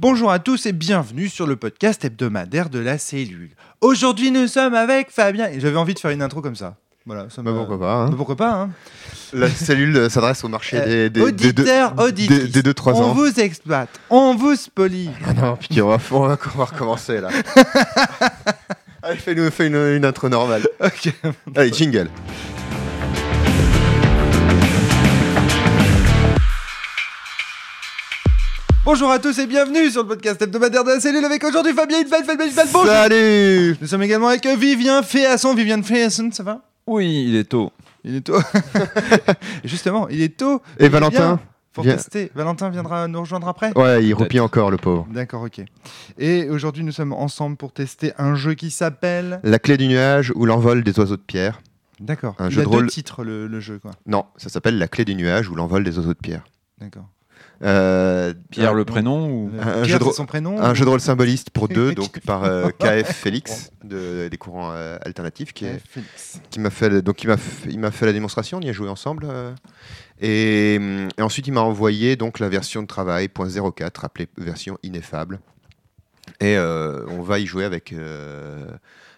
Bonjour à tous et bienvenue sur le podcast hebdomadaire de la cellule. Aujourd'hui nous sommes avec Fabien et j'avais envie de faire une intro comme ça. Voilà, ça Bah, pourquoi pas. hein. Bah, pourquoi pas hein. La cellule euh, s'adresse au marché des, des, des deux- Auditeurs, des- auditrices, des 2-3 on ans. vous exploite, on vous spolie. Ah non, putain, on va, on va on va recommencer là. Allez, fais-nous fais une, une intro normale. Ok. Allez, jingle. Bonjour à tous et bienvenue sur le podcast hebdomadaire de la cellule avec aujourd'hui Fabien Hilfeld, Fabien Hilfeld, bonjour. Salut Nous sommes également avec Vivien Féasson, Viviane Féasson, ça va? Oui, il est tôt. Il est tôt. Justement, il est tôt. Et Il Valentin Pour Viens. tester. Valentin viendra nous rejoindre après? Ouais, il replie encore le pauvre. D'accord, ok. Et aujourd'hui, nous sommes ensemble pour tester un jeu qui s'appelle. La clé du nuage ou l'envol des oiseaux de pierre. D'accord. Un Il jeu a de deux rôle. titres, le, le jeu, quoi. Non, ça s'appelle la clé du nuage ou l'envol des oiseaux de pierre. D'accord. Euh, Pierre un, le prénom ou Un Pierre, jeu de son prénom un ou- jeu de rôle symboliste pour deux, donc par euh, KF Félix de, des courants euh, alternatifs, qui est m'a fait donc il m'a fait, il m'a fait la démonstration, on y a joué ensemble euh, et, et ensuite il m'a envoyé donc la version de travail .04 appelée version ineffable et euh, on va y jouer avec euh,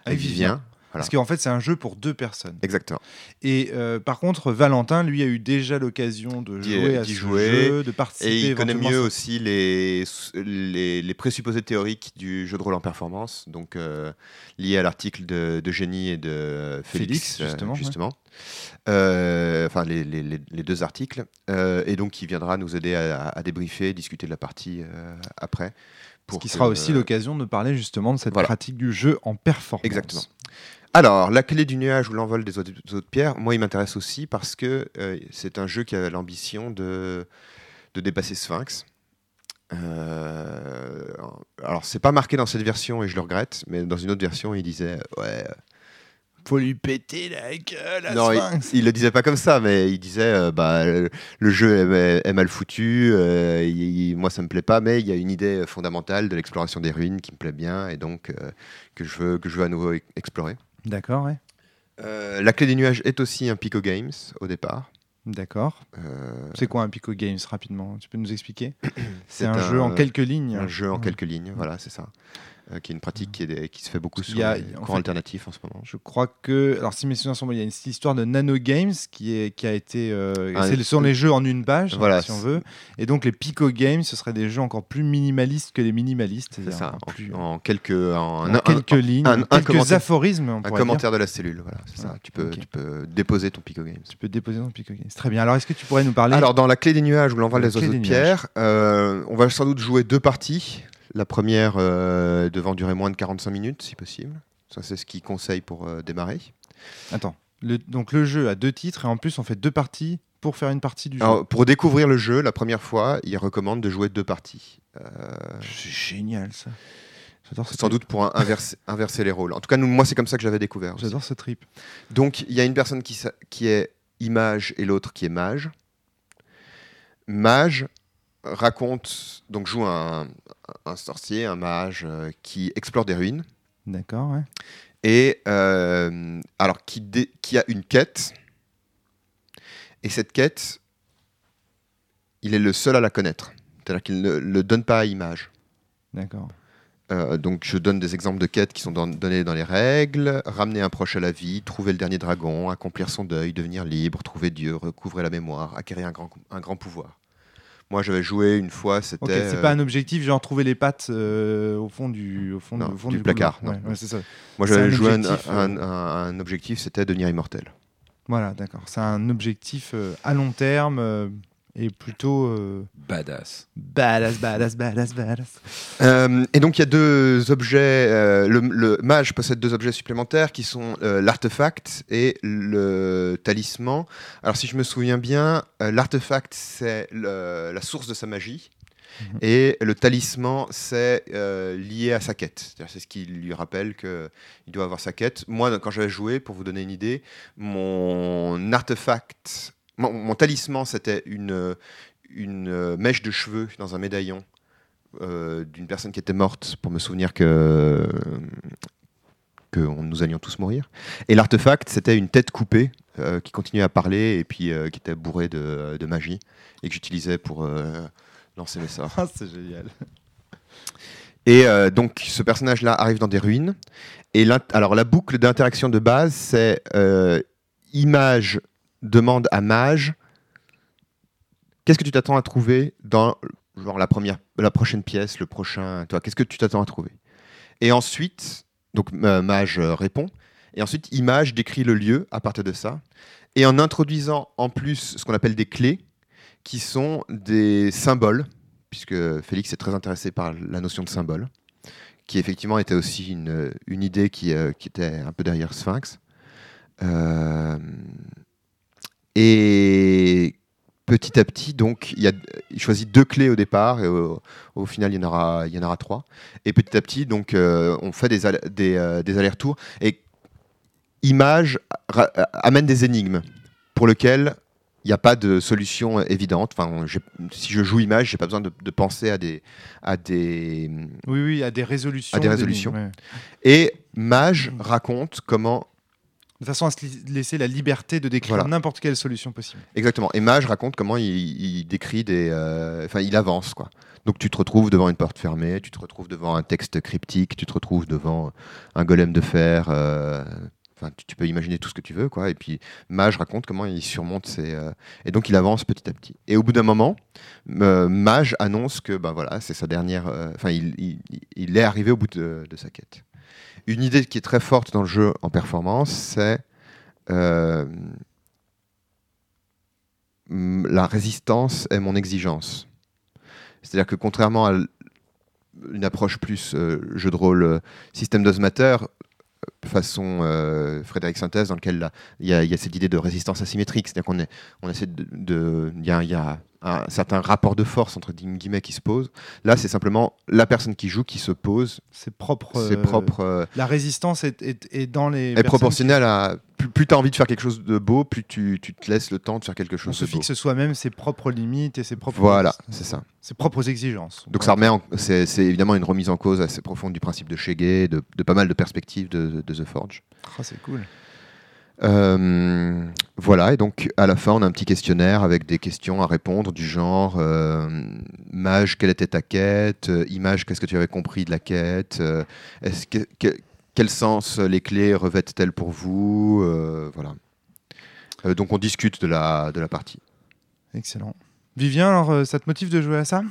avec Vivien. Parce qu'en fait, c'est un jeu pour deux personnes. Exactement. Et euh, par contre, Valentin, lui, a eu déjà l'occasion de jouer à ce jouer. jeu, de participer. Et il connaît mieux aussi les, les, les présupposés théoriques du jeu de rôle en performance, donc euh, liés à l'article de, de Génie et de Félix, Félix, justement, euh, ouais. justement. Euh, enfin, les, les- deux articles. Et donc, il viendra nous aider à, à débriefer, discuter de la partie après. Ce qui sera aussi l'occasion de parler justement de cette Voilà. pratique du jeu en performance. Exactement. Alors, la clé du nuage ou l'envol des oiseaux de pierre, moi, il m'intéresse aussi parce que euh, c'est un jeu qui a l'ambition de, de dépasser Sphinx. Euh, alors, c'est pas marqué dans cette version et je le regrette, mais dans une autre version, il disait ouais. Faut lui péter la gueule à non, il, Sphinx. il le disait pas comme ça, mais il disait euh, bah le, jeu est, est mal foutu. euh, il- il- moi, ça me plaît pas, mais il y a une idée fondamentale de l'exploration des ruines qui me plaît bien et donc euh, que je veux que je veux à nouveau e- explorer. D'accord, ouais. Euh, la clé des nuages est aussi un Pico Games au départ. D'accord. Euh, C'est quoi un Pico Games rapidement? Tu peux nous expliquer? C'est un, jeu en quelques lignes. un jeu en Ouais. quelques lignes, voilà, c'est ça. Euh, qui est une pratique qui, est- qui se fait beaucoup sur a- les fait- alternatifs en ce moment. Je crois que, alors si mes souvenirs sont bons, il y a une histoire de Nano Games qui, est, qui a été. euh, Ah, le- sont les jeux en une page, Voilà, si on veut. Et donc les Pico Games, ce seraient des jeux encore plus minimalistes que les minimalistes. C'est ça, plus- en, quelques, en, en un- quelques un- lignes, un- quelques aphorismes. On un commentaire de la cellule, voilà, c'est ça. Tu peux, tu peux déposer ton Pico Games. Tu peux déposer dans Pico Games. Très bien. Alors est-ce que tu pourrais nous parler Alors, dans la clé des nuages ou l'envol des oiseaux de pierre, euh, on va sans doute jouer deux parties. La première euh, devant durer moins de 45 minutes, si possible. Ça, c'est ce qu'il conseille pour euh, démarrer. Attends. Le- donc le jeu a deux titres et en plus on fait deux parties pour faire une partie du jeu. Alors, pour découvrir le jeu, la première fois, il recommande de jouer deux parties. Euh, C'est génial ça. J'adore sans trip. doute pour un- inverser, inverser les rôles. En tout cas, nous, moi, c'est comme ça que j'avais découvert. J'adore ce trip. Donc, il y a une personne qui est image et l'autre qui est mage. Mage raconte, donc joue un, un sorcier, un mage euh, qui explore des ruines D'accord, ouais. et euh, alors qui, dé- qui a une quête. Et cette quête, il est le seul à la connaître. C'est-à-dire qu'il ne le donne pas à image. D'accord. Euh, donc je donne des exemples de quêtes qui sont données dans les règles. Ramener un proche à la vie, trouver le dernier dragon, accomplir son deuil, devenir libre, trouver Dieu, recouvrer la mémoire, acquérir un grand, un grand pouvoir. Moi j'avais joué une fois, c'était... C'est euh, pas un objectif, genre trouver les pattes euh, au fond du, au fond, Non, au fond du du, placard. Ouais, ouais, ça. Moi j'avais joué un, objectif, un- euh, un- un objectif, c'était devenir immortel. Voilà, d'accord. C'est un objectif euh, à long terme euh, et plutôt euh, Badass. badass, badass, badass, badass. Euh, et donc il y a deux objets. euh, le, le mage possède deux objets supplémentaires qui sont euh, l'artefact et le talisman. Alors si je me souviens bien, euh, l'artefact c'est la source de sa magie. Mhm. Et le talisman, c'est euh, lié à sa quête. C'est ce qui lui rappelle qu'il doit avoir sa quête. Moi, quand j'avais joué, pour vous donner une idée, mon artefact, mon, mon talisman, c'était une, une euh, mèche de cheveux dans un médaillon euh, d'une personne qui était morte pour me souvenir que, que on- nous allions tous mourir. Et l'artefact, c'était une tête coupée euh, qui continuait à parler et puis euh, qui était bourrée de, de magie et que j'utilisais pour euh, lancer mes sorts. Ah, c'est génial. Et euh, donc, ce personnage-là arrive dans des ruines. Et alors, la boucle d'interaction de base, c'est euh, image demande à mage qu'est-ce que tu t'attends à trouver dans genre, la, première, la prochaine pièce, le prochain. Toi, qu'est-ce que tu t'attends à trouver? Et ensuite, donc mage euh, répond. Et ensuite, image décrit le lieu à partir de ça. Et en introduisant en plus ce qu'on appelle des clés, qui sont des symboles, puisque Félix est très intéressé par la notion de symbole, qui effectivement était aussi une, une idée qui, euh, qui était un peu derrière Sphinx. Euh, et petit à petit, donc, il, y a, il choisit deux clés au départ, et au, au final, il y en aura, il y en aura trois. Et petit à petit, donc, euh, on fait des, all- des, euh, des allers-retours. Et Image ra- amène des énigmes pour lesquelles il n'y a pas de solution euh, évidente. Enfin, si je joue Image, j'ai pas besoin de, de penser à des, à des. Oui, oui, à des résolutions. À des résolutions. ouais. Et Mage raconte comment De façon à se laisser la liberté de décrire Voilà. n'importe quelle solution possible. Exactement. Et Mage raconte comment il, il décrit des. euh, Enfin, il avance, quoi. Donc, tu te retrouves devant une porte fermée, tu te retrouves devant un texte cryptique, tu te retrouves devant un golem de fer. euh, Enfin, tu, tu peux imaginer tout ce que tu veux, quoi. Et puis, Mage raconte comment il surmonte ses. euh, Et donc, il avance petit à petit. Et au bout d'un moment, euh, Mage annonce que, ben voilà, c'est sa dernière. Enfin, il, il- il est arrivé au bout de, de sa quête. Une idée qui est très forte dans le jeu en performance, c'est. euh, la résistance est mon exigence. C'est-à-dire que contrairement à une approche plus euh, jeu de rôle euh, système d'osmateur, façon euh, Frédéric Synthèse, dans lequel il y, a- cette idée de résistance asymétrique, c'est-à-dire qu'on on essaie de, il y a un certain rapport de force entre guillemets qui se pose. Là, c'est simplement la personne qui joue qui se pose, C'est propre. c'est euh, propre. euh, La résistance est, est- est dans les. est proportionnelle à plus, plus tu as envie de faire quelque chose de beau, plus tu, tu te laisses le temps de faire quelque qui- On chose se de fixe soi-même ses propres limites et ses propres. Voilà, c'est ça. Ses propres exigences. Donc ça remet, c'est évidemment une remise en cause assez profonde du principe de Shege, de, de pas mal de perspectives de, de The Forge. Ah, c'est cool. Euh, voilà, et donc à la fin on a un petit questionnaire avec des questions à répondre du genre euh, Mage, quelle était ta quête? Euh, Image, qu'est-ce que tu avais compris de la quête? Euh, Est-ce que, que- Quel sens les clés revêtent-elles pour vous? Euh, Voilà. Euh, donc on discute de la, de la partie. Excellent. Vivien, alors ça te motive de jouer à ça?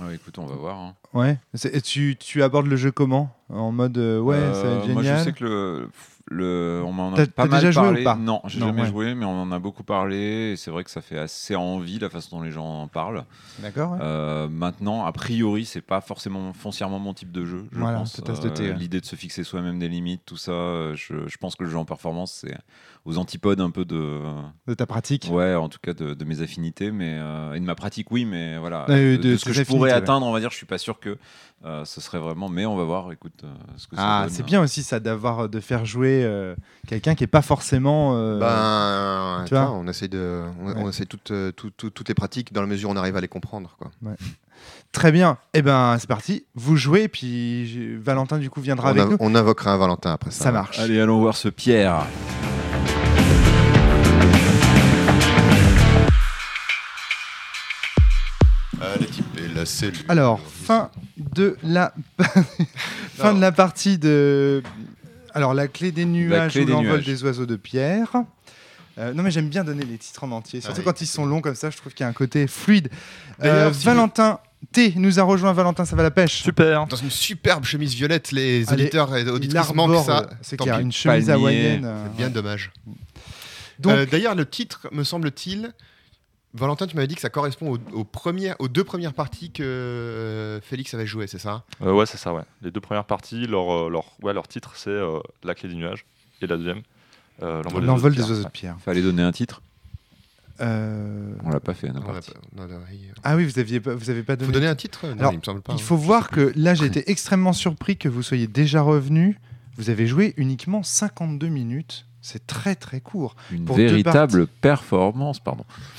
Ouais, écoute, on va voir. hein. Ouais. C'est- Et tu, tu abordes le jeu comment? En mode euh, ouais, ça va être génial. Moi, je sais que le, le on m'en T'as- a pas mal déjà joué parlé. ou pas? Non, j'ai jamais ouais. joué, mais on en a beaucoup parlé. Et c'est vrai que ça fait assez envie la façon dont les gens en parlent. D'accord. ouais. Euh, maintenant, a priori, c'est pas forcément foncièrement mon type de jeu. Je Voilà, pense. ouais. L'idée de se fixer soi-même des limites, tout ça, euh, je, je pense que le jeu en performance, c'est aux antipodes un peu de, De ta pratique. ouais, en tout cas de, de mes affinités, mais euh, et de ma pratique, oui, mais voilà, Euh, de, de de ce que je pourrais ouais. atteindre, on va dire, je suis pas sûr que euh, ce serait vraiment, mais on va voir. Écoute, euh, ce que ça Ah, c'est bien aussi ça d'avoir de faire jouer euh, quelqu'un qui est pas forcément. euh, Ben, tu vois on essaie de, on, Ouais. on essaie toutes, euh, tout- tout- toutes les pratiques dans la mesure où on arrive à les comprendre. Quoi. Très bien. Eh ben, c'est parti. Vous jouez, puis Valentin du coup viendra On, avec nous. on invoquera un Valentin après ça. Ça marche. Allez, allons voir ce Pierre. La cellule. Alors, fin de la fin de la partie de. Alors, la clé des nuages clé ou l'envol des oiseaux de pierre. Euh, non, mais j'aime bien donner les titres en entier, surtout quand ils sont longs comme ça. Je trouve qu'il y a un côté fluide. Euh, si Valentin T nous a rejoint. Valentin, ça va la pêche? Super. Dans une superbe chemise violette, les Allez, auditeurs et Il auditrices manquent ça. euh, C'est qu'il y a une chemise hawaïenne. euh, Bien ouais. dommage. Donc, Euh, D'ailleurs, le titre, me semble-t-il, Valentin, tu m'avais dit que ça correspond aux, aux premières, aux deux premières parties que euh, Félix avait joué, c'est ça? Euh, ouais, c'est ça, ouais. Les deux premières parties, leur, euh, leur, ouais, leur titre, c'est euh, La clé du nuage. Et la deuxième, euh, L'envol l'envol de des oiseaux de pierre. Fallait donner un titre. Euh, On l'a pas fait. on a On a parti. pas- on a- il Ah oui, vous aviez pas, vous avez pas donné. faut donner un titre Non, Alors, il me semble pas. Il hein. faut voir que là, j'ai été extrêmement surpris que vous soyez déjà revenu. Vous avez joué uniquement 52 minutes C'est très très court. Une Pour deux véritable performance, pardon.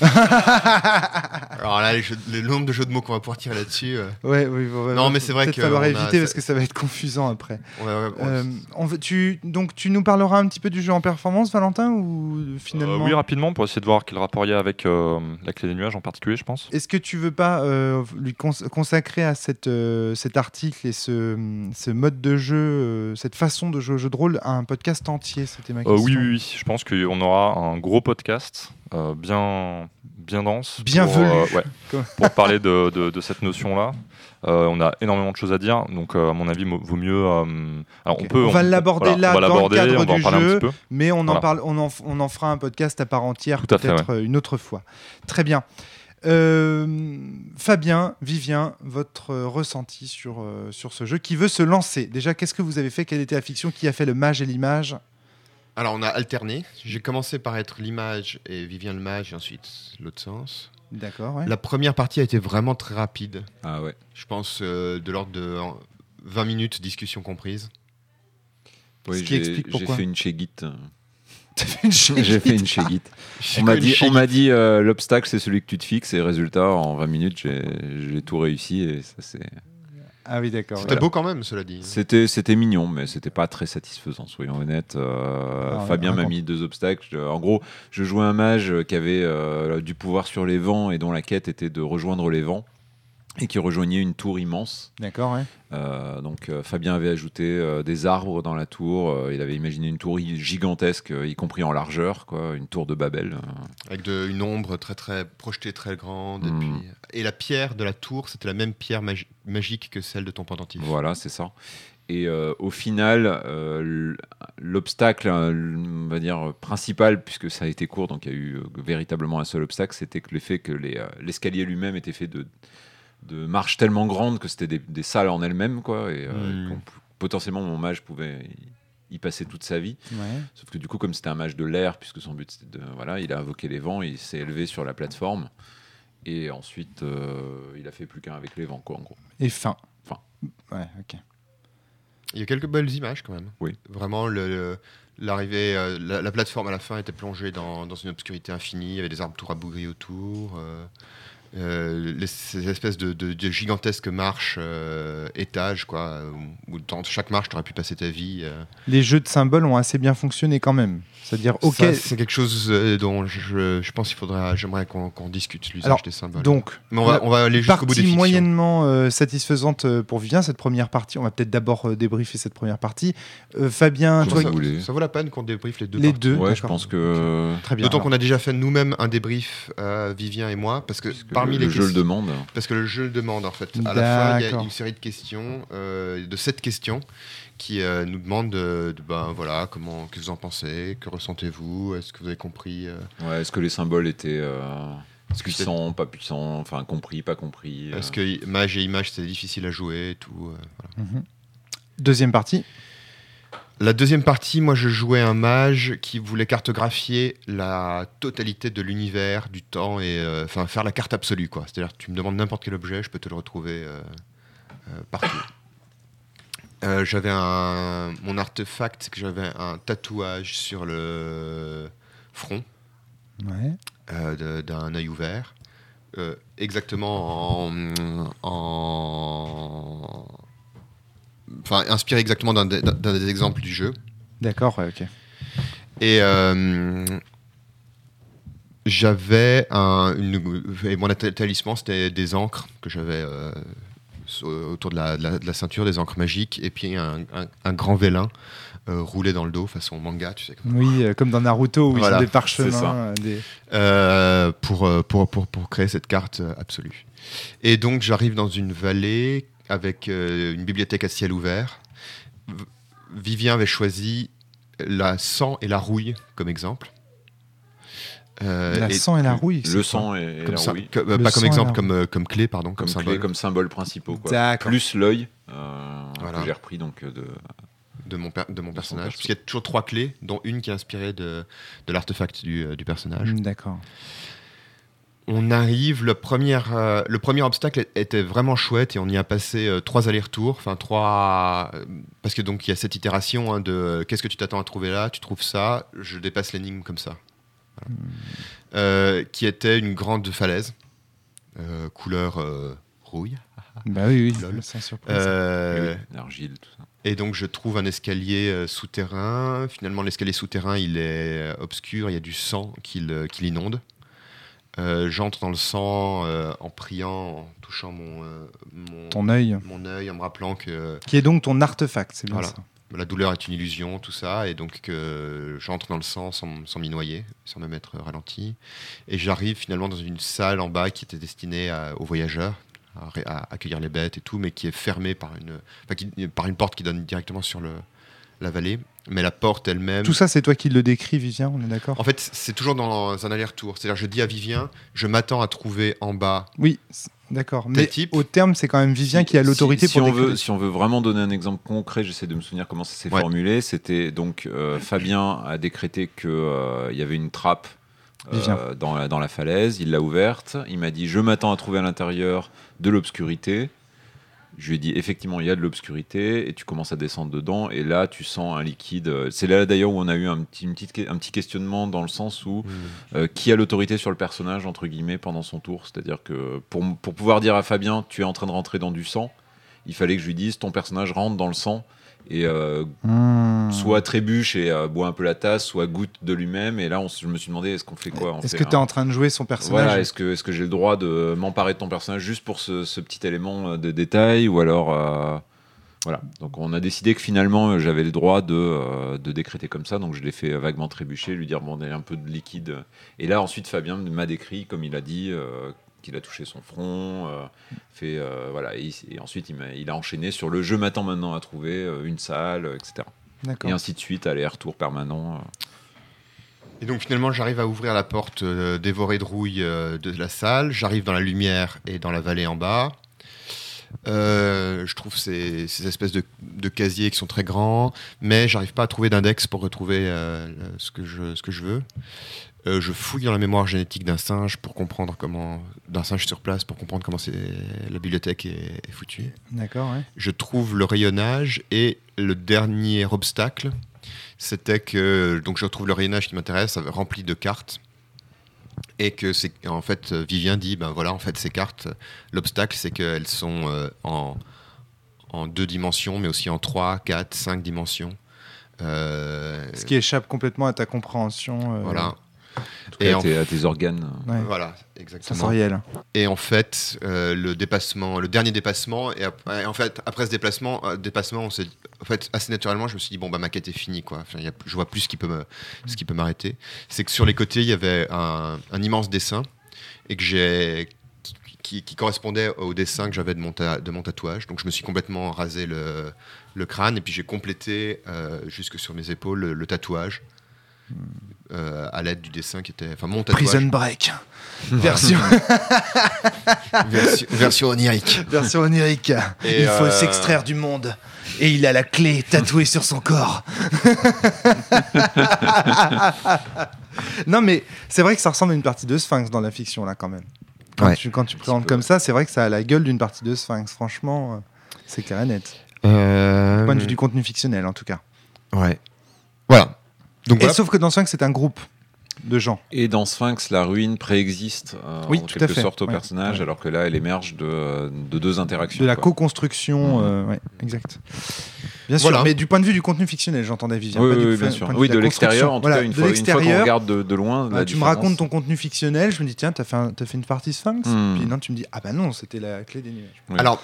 Alors là, les jeux- le nombre de jeux de mots qu'on va pouvoir tirer là-dessus. euh, Ouais, oui, bon, Non, mais c'est vrai peut-être que falloir a- éviter parce que ça va être confusant après. on va- on- Euh, on veut- tu, donc tu nous parleras un petit peu du jeu en performance, Valentin, ou finalement? Euh, oui, rapidement, pour essayer de voir quel rapport il y a avec euh, la clé des nuages en particulier, je pense. Est-ce que tu veux pas euh, lui cons- consacrer à cette, euh, cet article et ce, ce mode de jeu, euh, cette façon de jouer au jeu de rôle, un podcast entier? C'était ma Euh, question. oui, oui, oui. Je pense qu'on aura un gros podcast euh, bien, bien dense. Bien pour, euh, ouais, pour parler de, de- de cette notion-là. Euh, on a énormément de choses à dire, donc à mon avis, vaut mieux. alors on peut. On va l'aborder là, on va dans le cadre on va en du jeu. un petit peu. Mais on en, Voilà. parle, on, en, f- on en fera un podcast à part entière peut-être une autre fois. Très bien. Fabien, Vivien, votre ressenti sur, sur ce jeu qui veut se lancer. Déjà, qu'est-ce que vous avez fait? Quelle était la fiction Qui a fait le mage et l'image? Alors, on a alterné. J'ai commencé par être l'image et Vivien le mage, et ensuite l'autre sens. D'accord, ouais. La première partie a été vraiment très rapide. Ah ouais. Je pense euh, de l'ordre de en 20 minutes, discussion comprise. Oui, Ce qui j'ai explique j'ai pourquoi. fait une chez Git. J'ai chéguite. fait une chez Git. On m'a dit, on m'a dit euh, l'obstacle c'est celui que tu te fixes et résultat en 20 minutes j'ai j'ai tout réussi et ça c'est Ah oui, d'accord. C'était beau quand même, cela dit. c'était c'était mignon mais c'était pas très satisfaisant soyons honnêtes. Euh, Ah Fabien m'a raconte. mis deux obstacles. En gros je jouais un mage qui avait euh, du pouvoir sur les vents et dont la quête était de rejoindre les vents et qui rejoignait une tour immense. D'accord, ouais. Euh, donc euh, Fabien avait ajouté euh, des arbres dans la tour. Euh, il avait imaginé une tour gigantesque, euh, y compris en largeur, quoi, une tour de Babel. Euh, Avec de- une ombre très très projetée, très grande. Et, Mm. puis... et la pierre de la tour, c'était la même pierre magi- magique que celle de ton pendentif. Voilà, c'est ça. Et euh, au final, euh, l'obstacle, on va dire principal, puisque ça a été court, donc il y a eu véritablement un seul obstacle, c'était le fait que les, euh, l'escalier lui-même était fait de, de marches tellement grandes que c'était des, des salles en elles-mêmes, quoi, et euh, Mm. pou- potentiellement mon mage pouvait y- y passer toute sa vie. ouais. Sauf que du coup, comme c'était un mage de l'air, puisque son but c'était de. Voilà, il a invoqué les vents, il s'est élevé sur la plateforme. Et ensuite, euh, il a fait plus qu'un avec les vents, quoi, en gros. Et fin. Fin. Ouais, ok. Il y a quelques belles images quand même. Oui. Vraiment, le- le- l'arrivée, euh, la, la plateforme à la fin était plongée dans, dans une obscurité infinie. Il y avait des arbres tout rabougris autour. euh, euh, ces espèces de, gigantesques marches, euh, étages, quoi, où dans chaque marche, tu aurais pu passer ta vie. euh. Les jeux de symboles ont assez bien fonctionné quand même. C'est-à-dire, ok, c'est quelque chose euh, dont je, je pense qu'il faudra, j'aimerais qu'on qu'on discute l'usage des symboles. donc, Mais on va, on va aller jusqu'au bout des partie fictions. moyennement euh, satisfaisante euh, pour Vivien, cette première partie. On va peut-être d'abord euh, débriefer cette première partie. Euh, Fabien, toi, ça, ça, vous voulez. ça vaut la peine qu'on débriefe les deux. les parties. deux. Ouais, je pense que. Très bien. D'autant qu'on a déjà fait nous-mêmes un débrief, euh, Vivien et moi, parce que parce que parmi le, les le jeu le demande. parce que le jeu le demande en fait. À la fin, il y a une série de questions, euh, de sept questions, qui euh, nous demandent de, de- ben voilà comment, que vous en pensez, que ressentez-vous, est-ce que vous avez compris euh, Ouais, est-ce que les symboles étaient euh, puissants, pas puissants, enfin compris, pas compris euh, Est-ce que mage et image c'est difficile à jouer et tout euh, voilà. Mhm. Deuxième partie. La deuxième partie, moi je jouais un mage qui voulait cartographier la totalité de l'univers, du temps et euh, enfin faire la carte absolue quoi. C'est-à-dire tu me demandes n'importe quel objet, je peux te le retrouver euh, euh, partout. Euh, j'avais un mon artefact, c'est que j'avais un tatouage sur le front Ouais. euh, d'un œil ouvert, euh, exactement en, en- enfin inspiré exactement d'un des- exemples du jeu. D'accord, ouais, ok. Et j'avais un. Une, et mon ta- talisman, c'était des encres que j'avais autour de la, de la- de la ceinture, des encres magiques, et puis un, un- un grand vélin euh, roulé dans le dos, façon manga, tu sais. comme- Oui, euh, comme dans Naruto où Voilà, ils ont des parchemins. ça. euh, des- Euh, pour, pour, pour, pour créer cette carte absolue. Et donc, j'arrive dans une vallée avec une bibliothèque à ciel ouvert. V- Vivien avait choisi la sang et la rouille comme exemple. Euh, La et- sang et la rouille. Le sang et, et comme la rouille. que- euh, pas comme exemple, comme, comme clé, pardon, Comme, comme, clé, symbole comme symbole principaux. Quoi. D'accord. Plus l'œil, euh, Voilà. que j'ai repris donc euh, de. de mon, per- de mon son personnage. perso. Parce qu'il y a toujours trois clés, dont une qui est inspirée de, de l'artefact du, du personnage. Mm, D'accord. On arrive, le premier, euh, le premier obstacle était vraiment chouette et on y a passé euh, trois allers-retours, enfin trois, parce que donc il y a cette itération hein, de euh, qu'est-ce que tu t'attends à trouver là, tu trouves ça, je dépasse l'énigme comme ça, Voilà. Euh, qui était une grande falaise, euh, couleur euh, rouille, Bah oui, oui, Lol. sans surprise. Euh, Oui, L'argile, tout ça. et donc je trouve un escalier euh, souterrain. Finalement, l'escalier souterrain, il est obscur, il y a du sang qui l'inonde. Euh, J'entre dans le sang euh, en priant, en touchant mon, euh, mon, Ton œil, mon œil, en me rappelant que qui est donc ton artefact, c'est bien Voilà. ça. La douleur est une illusion, tout ça, et donc que j'entre dans le sang sans, m'y noyer, sans me mettre ralenti. Et j'arrive finalement dans une salle en bas qui était destinée à- aux voyageurs, à, accueillir les bêtes et tout, mais qui est fermée par une, enfin, qui- par une porte qui donne directement sur le, la vallée. Mais la porte elle-même. Tout ça, c'est toi qui le décris, Vivien, on est d'accord? En fait, c'est toujours dans un aller-retour. C'est-à-dire, je dis à Vivien, je m'attends à trouver en bas. Oui, d'accord. Mais type au terme, c'est quand même Vivien qui a l'autorité si, pour on veut, si on veut vraiment donner un exemple concret, j'essaie de me souvenir comment ça s'est Ouais. formulé. C'était donc euh, Fabien a décrété qu'il y avait une trappe euh, Vivien. dans, la, dans la falaise. Il l'a ouverte. Il m'a dit Je m'attends à trouver à l'intérieur de l'obscurité. Je lui ai dit effectivement il y a de l'obscurité et tu commences à descendre dedans et là tu sens un liquide. C'est là d'ailleurs où on a eu un petit, une petite, un petit questionnement dans le sens où euh, qui a l'autorité sur le personnage entre guillemets pendant son tour. C'est-à-dire que pour, pour pouvoir dire à Fabien tu es en train de rentrer dans du sang, il fallait que je lui dise ton personnage rentre dans le sang et euh, Hmm. soit trébuche et euh, boit un peu la tasse, soit goûte de lui-même. Et là on, je me suis demandé est-ce qu'on fait quoi on Est-ce que tu es un- en train de jouer son personnage voilà, est-ce que, est que j'ai le droit de m'emparer de ton personnage juste pour ce, ce petit élément euh, de détail ou alors euh, voilà. Donc on a décidé que finalement j'avais le droit de, de décréter comme ça, donc je l'ai fait vaguement trébucher, lui dire bon y a un peu de liquide. Et là ensuite Fabien m'a décrit comme il a dit qu'il a touché son front, euh, fait euh, voilà et, ensuite il, a enchaîné sur le je m'attends maintenant à trouver euh, une salle, etc. D'accord. Et ainsi de suite, aller-retour permanent. euh. Et donc finalement, j'arrive à ouvrir la porte euh, dévorée de rouille euh, de la salle. J'arrive dans la lumière et dans la vallée en bas. Euh, je trouve ces, ces espèces de, de casiers qui sont très grands, mais j'arrive pas à trouver d'index pour retrouver euh, le- ce, que je, ce que je veux. Euh, je fouille dans la mémoire génétique d'un singe pour comprendre comment, d'un singe sur place pour comprendre comment c'est la bibliothèque est, est foutue. D'accord, ouais. Je trouve le rayonnage et le dernier obstacle, c'était que donc je retrouve le rayonnage qui m'intéresse, rempli de cartes. Et que c'est en fait Vivien dit ben voilà en fait ces cartes l'obstacle c'est qu'elles sont euh, en, en deux dimensions mais aussi en trois, quatre, cinq dimensions. Euh, Ce qui échappe complètement à ta compréhension euh, voilà. En tout cas, Et à, en- tes, à tes organes. ouais, Voilà, exactement. Et en fait, euh, le dépassement, le dernier dépassement, et, ap- et en fait, après ce déplacement, euh, dépassement, on s'est, en fait, assez naturellement, je me suis dit bon bah ma quête est finie quoi. Enfin, il y a- je vois plus ce qui peut me, ce qui peut m'arrêter. C'est que sur les côtés, il y avait un, un immense dessin et que j'ai qui, qui- qui correspondait au dessin que j'avais de mon, ta- de mon tatouage. Donc je me suis complètement rasé le, le crâne et puis j'ai complété euh, jusque sur mes épaules le, le tatouage. Euh, à l'aide du dessin qui était enfin mon tatouage Prison Break. version, version, version onirique version onirique. Et Il faut euh, s'extraire du monde. Et il a la clé tatouée sur son corps. non, mais c'est vrai que ça ressemble à une partie de Sphinx dans la fiction, là, quand même. Quand Ouais. tu, quand tu présentes comme ça, c'est vrai que ça a la gueule d'une partie de Sphinx. Franchement, euh, c'est clair et net. Euh, Du point de vue du contenu fictionnel, en tout cas. Ouais. Voilà. Donc Et voilà. sauf que dans Sphinx, c'est un groupe de gens. Et dans Sphinx, la ruine préexiste euh, Oui, en tout à quelque fait. sorte au Ouais. personnage, Ouais. alors que là, elle émerge de, de deux interactions. De la co-construction, euh, ouais, exact. Bien sûr, Voilà. mais du point de vue du contenu fictionnel, j'entendais Vivien. Oui, pas oui, du oui, point- bien sûr. point Oui, vue de l'extérieur, en tout Voilà, cas, une de fois, fois qu'on l'extérieur, regarde de, de loin. bah, la tu me racontes ton contenu fictionnel, je me dis, tiens, t'as fait, un- t'as fait une partie Sphinx Hmm. Puis non, tu me dis, ah bah non, c'était la clé des nuages. Oui. Alors,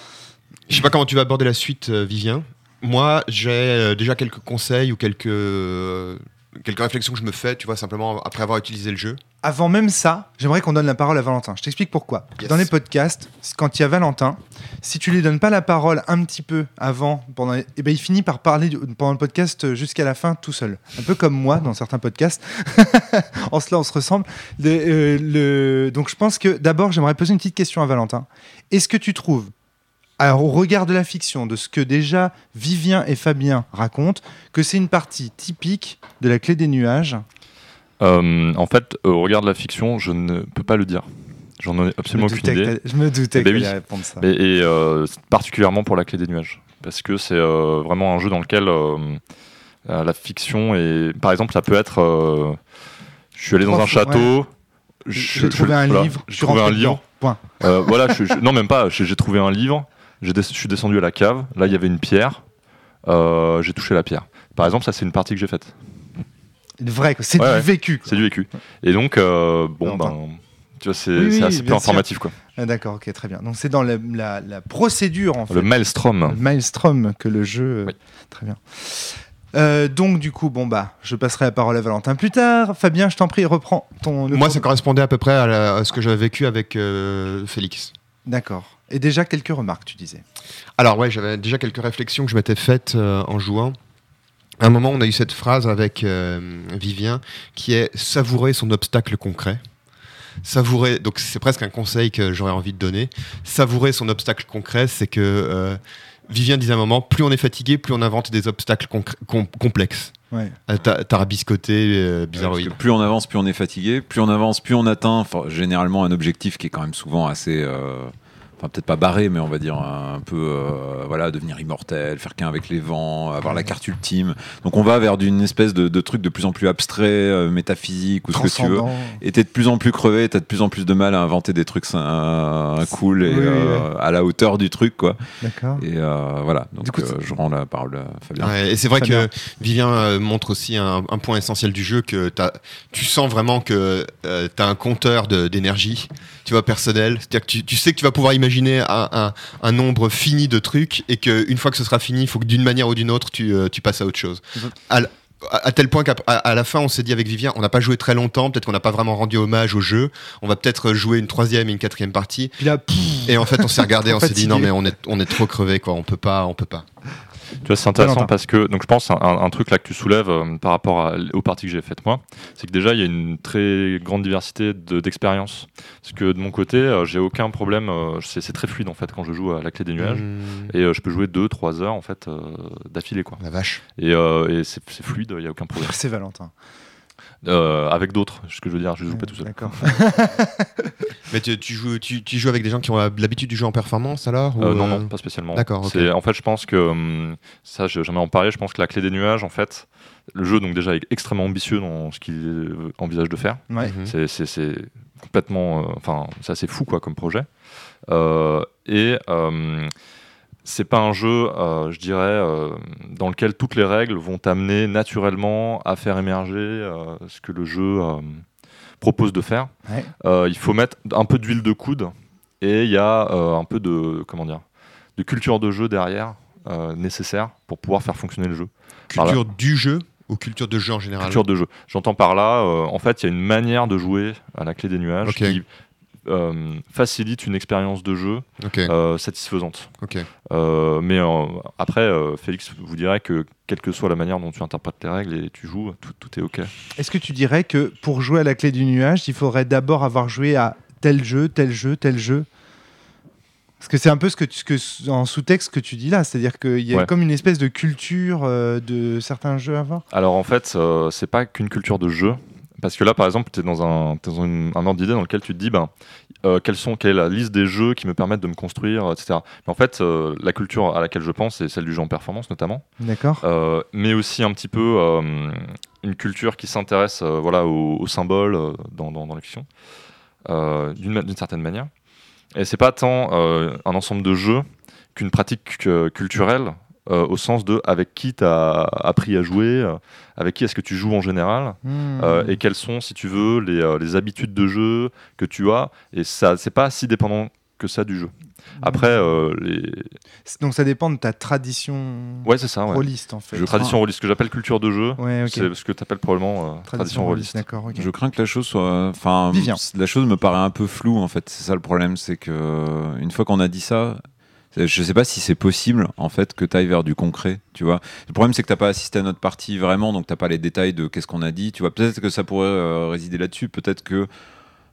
je sais pas comment tu vas aborder la suite, euh, Vivien. Moi, j'ai euh, déjà quelques conseils ou quelques euh, quelques réflexions que je me fais, tu vois, simplement après avoir utilisé le jeu. Avant même ça, j'aimerais qu'on donne la parole à Valentin. Je t'explique pourquoi. Yes. Dans les podcasts, quand il y a Valentin, si tu lui donnes pas la parole un petit peu avant, pendant, les- eh ben, il finit par parler pendant le podcast jusqu'à la fin tout seul. Un peu comme moi dans certains podcasts. en cela, on se ressemble. Le- euh, le- Donc je pense que d'abord, j'aimerais poser une petite question à Valentin. Est-ce que tu trouves, alors au regard de la fiction, de ce que déjà Vivien et Fabien racontent, que c'est une partie typique de la clé des nuages Euh, en fait, au regard de la fiction, je ne peux pas le dire. J'en ai absolument je me aucune idée. que Je me doutais Eh que ben t'allais oui. répondre ça. Et, et, euh, particulièrement pour la clé des nuages. Parce que c'est euh, vraiment un jeu dans lequel euh, euh, la fiction est. Par exemple, ça peut être. euh, je suis allé dans un château. J'ai je- trouvé je- un voilà, livre. J'ai tu trouvé un livre. Point. Euh, voilà, je- je- non, même pas. J'ai trouvé un livre. Je suis descendu à la cave. Là, il y avait une pierre. euh, j'ai touché la pierre. Par exemple, ça, c'est une partie que j'ai faite. Vrai, c'est Ouais, du vécu. C'est du vécu. Et donc, euh, bon, ben. Tu vois, c'est Oui, c'est oui, assez peu sûr. informatif, quoi. Ah, D'accord, ok, très bien. Donc c'est dans la, la- la procédure en fait. Le Maelstrom. le Maelstrom que le jeu. Oui. Très bien. Euh, donc du coup, bon bah, je passerai la parole à Valentin plus tard. Fabien, je t'en prie, reprends ton. Moi, ça correspondait à peu près à, la- à ce que j'avais vécu avec euh, Félix. D'accord. Et déjà quelques remarques, tu disais. Alors ouais, j'avais déjà quelques réflexions que je m'étais faites euh, en jouant. À un moment, on a eu cette phrase avec euh, Vivien qui est savourer son obstacle concret. Savourer, donc c'est presque un conseil que j'aurais envie de donner. Savourer son obstacle concret, c'est que euh, Vivien disait à un moment, plus on est fatigué, plus on invente des obstacles com- complexes. Ouais. Euh, ta- Tarabiscoté, euh, bizarroïde. plus on avance, plus on est fatigué. Plus on avance, plus on atteint généralement un objectif qui est quand même souvent assez. euh, Enfin, peut-être pas barré, mais on va dire un peu. euh, voilà, devenir immortel, faire qu'un avec les vents, avoir la carte ultime. Donc on va vers d'une espèce de, de truc de plus en plus abstrait, euh, métaphysique ou ce que tu veux. Et t'es de plus en plus crevé, t'as de plus en plus de mal à inventer des trucs euh, cool et Oui, oui, euh, à la hauteur du truc, quoi. D'accord. Et euh, voilà, donc Du coup, euh, je rends la parole à Fabien. Ouais, et c'est vrai que. Vivien montre aussi un, un point essentiel du jeu que t'as- tu sens vraiment que tu as un compteur d'énergie, tu vois, personnel. C'est-à-dire que tu, tu sais que tu vas pouvoir imaginer un, un- un nombre fini de trucs et qu'une fois que ce sera fini, il faut que d'une manière ou d'une autre, tu, euh, tu passes à autre chose. Mhm. À, l- à- à tel point qu'à la fin, on s'est dit avec Vivien, on n'a pas joué très longtemps, peut-être qu'on n'a pas vraiment rendu hommage au jeu. On va peut-être jouer une troisième et une quatrième partie. Puis là, pff, Et en fait, on s'est regardé, on s'est dit non mais on est, on est trop crevé quoi, on peut pas, on peut pas. Tu vois, c'est intéressant parce que, donc je pense, un, un truc là que tu soulèves euh, par rapport à- aux parties que j'ai faites moi, c'est que déjà il y a une très grande diversité de- d'expériences. parce que de mon côté, euh, j'ai aucun problème, euh, c'est très fluide en fait quand je joue à la clé des nuages. Mmh, Et je peux jouer 2-3 heures en fait d'affilée quoi. la vache. Et, et c'est fluide, il n'y a aucun problème. c'est Valentin. Euh, avec d'autres, ce que je veux dire, je joue pas tout seul. D'accord. Mais tu, tu joues, tu, tu joues avec des gens qui ont l'habitude du jeu en performance alors ou, Euh, non, euh, non, pas spécialement. D'accord, ok. C'est- En fait, je pense que hum, ça, j'ai jamais en parlé. Je pense que la clé des nuages, en fait, le jeu donc déjà est extrêmement ambitieux dans ce qu'il euh, envisage de faire. Ouais. Mhm. C'est- complètement, euh, enfin, c'est assez fou quoi comme projet. Euh, et euh, c'est pas un jeu, euh, je dirais, euh, dans lequel toutes les règles vont t'amener naturellement à faire émerger euh, ce que le jeu propose de faire. Ouais. Il faut mettre un peu d'huile de coude et il y a un peu de comment dire, de culture de jeu derrière nécessaire pour pouvoir faire fonctionner le jeu. Culture du jeu ou culture de jeu en général? Culture de jeu. J'entends par là, en fait, il y a une manière de jouer à la clé des nuages qui facilite une expérience de jeu euh, satisfaisante. Euh, mais euh, après, euh, Félix vous dirait que quelle que soit la manière dont tu interprètes les règles et tu joues, tout, tout est ok. Est-ce que tu dirais que pour jouer à la clé du nuage, il faudrait d'abord avoir joué à tel jeu, tel jeu, tel jeu? Parce que c'est un peu ce que, tu, ce que en sous-texte que tu dis là, c'est-à-dire qu'il y a Ouais. comme une espèce de culture euh, de certains jeux à voir. Alors en fait, euh, c'est pas qu'une culture de jeu. Parce que là, par exemple, tu es dans, un, t'es dans une- un ordre d'idée dans lequel tu te dis, ben, euh, quelles sont, quelle est la liste des jeux qui me permettent de me construire, etc. Mais en fait, euh, la culture à laquelle je pense, c'est celle du jeu en performance notamment. D'accord Euh, mais aussi un petit peu une culture qui s'intéresse voilà, aux, aux symboles dans, dans, dans les fictions, d'une certaine manière. Et c'est pas tant un ensemble de jeux qu'une pratique culturelle au sens de avec qui tu as appris à jouer, avec qui est-ce que tu joues en général, Hmm. euh, et quelles sont, si tu veux, les, euh, les habitudes de jeu que tu as. Et ça, c'est pas si dépendant que ça du jeu. Après, euh, les... Donc ça dépend de ta tradition ouais, c'est ça. Ouais. rôliste en fait. Tradition rôliste, ce que j'appelle culture de jeu, Ouais, ok. c'est ce que tu appelles probablement euh, tradition rôliste. D'accord, ok. Je crains que la chose soit. Enfin, Vivien. la chose me paraît un peu floue en fait. C'est ça le problème, c'est que une fois qu'on a dit ça, je sais pas si c'est possible en fait que tu ailles vers du concret. Tu vois. Le problème, c'est que t'as pas assisté à notre partie vraiment, donc t'as pas les détails de qu'est-ce qu'on a dit. Tu vois. Peut-être que ça pourrait euh, résider là-dessus. Peut-être que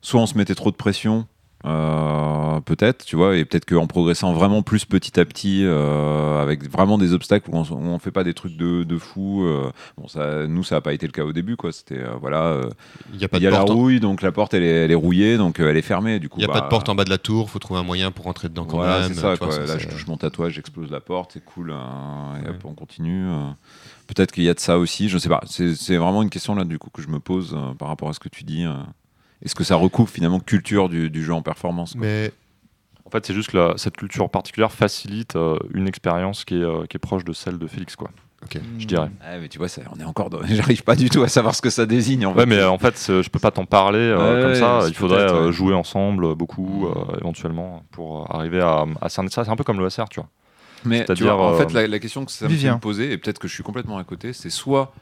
soit on se mettait trop de pression euh, peut-être, tu vois, et peut-être qu'en progressant vraiment plus petit à petit, euh, avec vraiment des obstacles où on, où on fait pas des trucs de, de fou. euh, bon, ça, nous, ça n'a pas été le cas au début, quoi. C'était voilà, Il a pas il y a la porte. rouille, donc la porte elle est, elle est rouillée, donc elle est fermée. Du coup, Il n'y a pas bah, de porte en bas de la tour, faut trouver un moyen pour rentrer dedans quand Voilà, même. c'est ça, quoi. ça, Là, je touche mon tatouage, j'explose la porte, c'est cool. hein, et hop, on continue. Peut-être qu'il y a de ça aussi, je sais pas. C'est vraiment une question là, du coup, que je me pose par rapport à ce que tu dis. Est-ce que ça recoupe finalement culture du, du jeu en performance quoi? Mais En fait, c'est juste que la- cette culture particulière facilite euh, une expérience qui est, euh, qui est proche de celle de Félix, quoi. Je dirais. Ouais, mais tu vois, ça, on est encore. dans- J'arrive pas du tout à savoir ce que ça désigne. En Ouais, fait. mais euh, en fait, je peux pas t'en parler euh, Ouais, comme ouais, ça. Il faudrait jouer ensemble beaucoup, euh, éventuellement, pour arriver à, à cerner ça. C'est un peu comme le SR, tu vois. Mais tu vois, en fait, la, la question que ça Vivien. me poser, et peut-être que je suis complètement à côté, c'est soit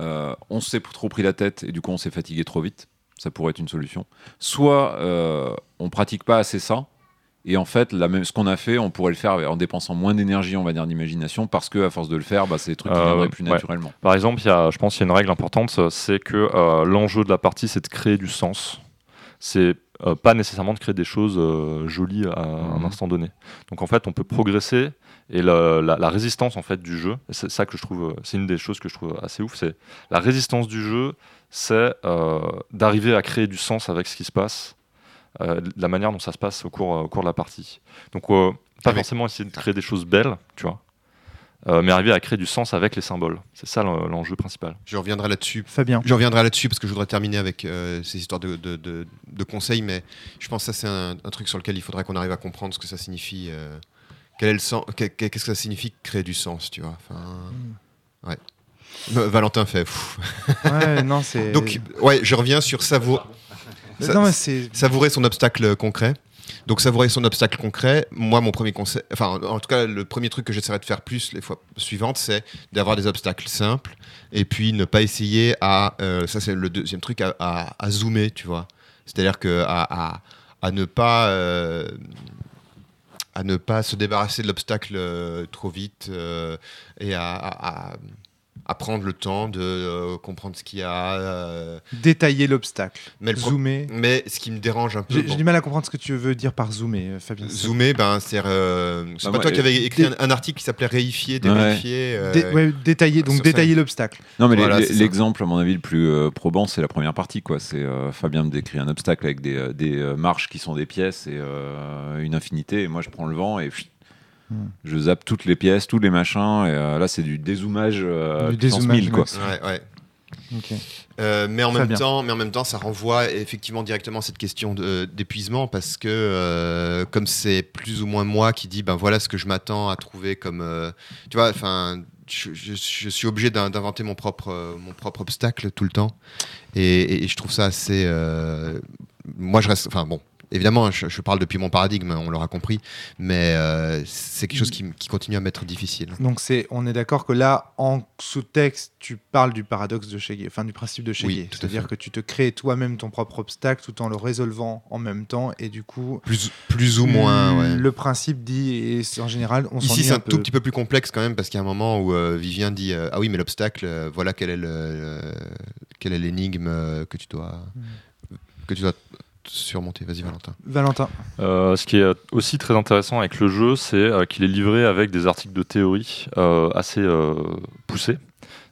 euh, on s'est trop pris la tête et du coup on s'est fatigué trop vite, ça pourrait être une solution. Soit euh, on pratique pas assez ça. Et en fait, la même, ce qu'on a fait, on pourrait le faire en dépensant moins d'énergie, on va dire, d'imagination, parce que à force de le faire, bah, c'est des trucs qui Euh, viendraient plus ouais. naturellement. Par exemple, y a, je pense qu'il y a une règle importante, c'est que euh, l'enjeu de la partie, c'est de créer du sens. C'est euh, pas nécessairement de créer des choses euh, jolies à un Mhm. instant donné. Donc en fait, on peut progresser et la, la résistance en fait du jeu, c'est ça que je trouve, c'est une des choses que je trouve assez ouf, c'est la résistance du jeu, c'est euh, d'arriver à créer du sens avec ce qui se passe, euh, la manière dont ça se passe au cours, au cours de la partie. Donc euh, pas Avec- forcément essayer de créer des choses belles, tu vois. euh, mais arriver à créer du sens avec les symboles. C'est ça l'en- l'enjeu principal. je reviendrai là-dessus. Fabien. Je reviendrai là-dessus parce que je voudrais terminer avec euh, ces histoires de, de- de- de conseils, mais je pense que ça c'est un, un truc sur lequel il faudrait qu'on arrive à comprendre ce que ça signifie. euh, quel est le sens qu'est- Qu'est-ce que ça signifie créer du sens, tu vois Enfin, ouais. Euh, Valentin fait. Ouais, non, c'est. Donc, ouais, je reviens sur savourer, non, son obstacle concret. Donc, savourer son obstacle concret. Moi, mon premier conseil, enfin, en tout cas, le premier truc que j'essaierai de faire plus les fois suivantes, c'est d'avoir des obstacles simples et puis ne pas essayer à. euh, ça, c'est le deuxième truc, à, à- à zoomer, tu vois. C'est-à-dire que à, ne pas. euh, à ne pas se débarrasser de l'obstacle euh, trop vite et à, à- prendre le temps de euh, comprendre ce qu'il y a. euh, Détailler l'obstacle. mais, Zoomer. mais ce qui me dérange un peu. J'ai bon, du mal à comprendre ce que tu veux dire par zoomer, euh, Fabien. Zoomer, ben, c'est euh, c'est Bah, pas moi, toi qui avais écrit dé- un, un article qui s'appelait Réifier, Ouais. dévérifier. euh, Dé- ouais, détailler, donc détailler l'obstacle. Non, mais Voilà, l'exemple, à mon avis, le plus euh, probant, c'est la première partie. quoi. C'est euh, Fabien me décrit un obstacle avec des, des marches qui sont des pièces et euh, une infinité. Et moi, je prends le vent et pfft. Je zappe toutes les pièces, tous les machins. Et euh, là, c'est du dézoomage euh, Du puissance dézoomage 1000, quoi. Ouais, ouais. Euh, mais en Très même bien. temps, mais en même temps, ça renvoie effectivement directement à cette question d'épuisement parce que euh, comme c'est plus ou moins moi qui dis ben voilà ce que je m'attends à trouver comme euh, tu vois enfin je, je- je suis obligé d'in- d'inventer mon propre mon propre obstacle tout le temps et, et- et je trouve ça assez euh, moi je reste enfin bon évidemment je, je parle depuis mon paradigme on l'aura compris mais euh, c'est quelque chose qui, continue à m'être difficile. Donc c'est, on est d'accord que là, en sous-texte, tu parles du paradoxe de Cheguet, enfin du principe de Oui, tout à C'est-à-dire que tu te crées toi-même ton propre obstacle tout en le résolvant en même temps, et du coup, plus plus ou moins ouais. le principe dit, et en général, on Ici, c'est un tout petit peu plus complexe quand même parce qu'il y a un moment où euh, Vivien dit euh, Ah oui, mais l'obstacle, voilà quel est le, le- quelle est l'énigme que tu dois que tu dois surmonter. Vas-y, Valentin. Valentin. Euh, ce qui est aussi très intéressant avec le jeu, c'est euh, qu'il est livré avec des articles de théorie euh, assez euh, poussés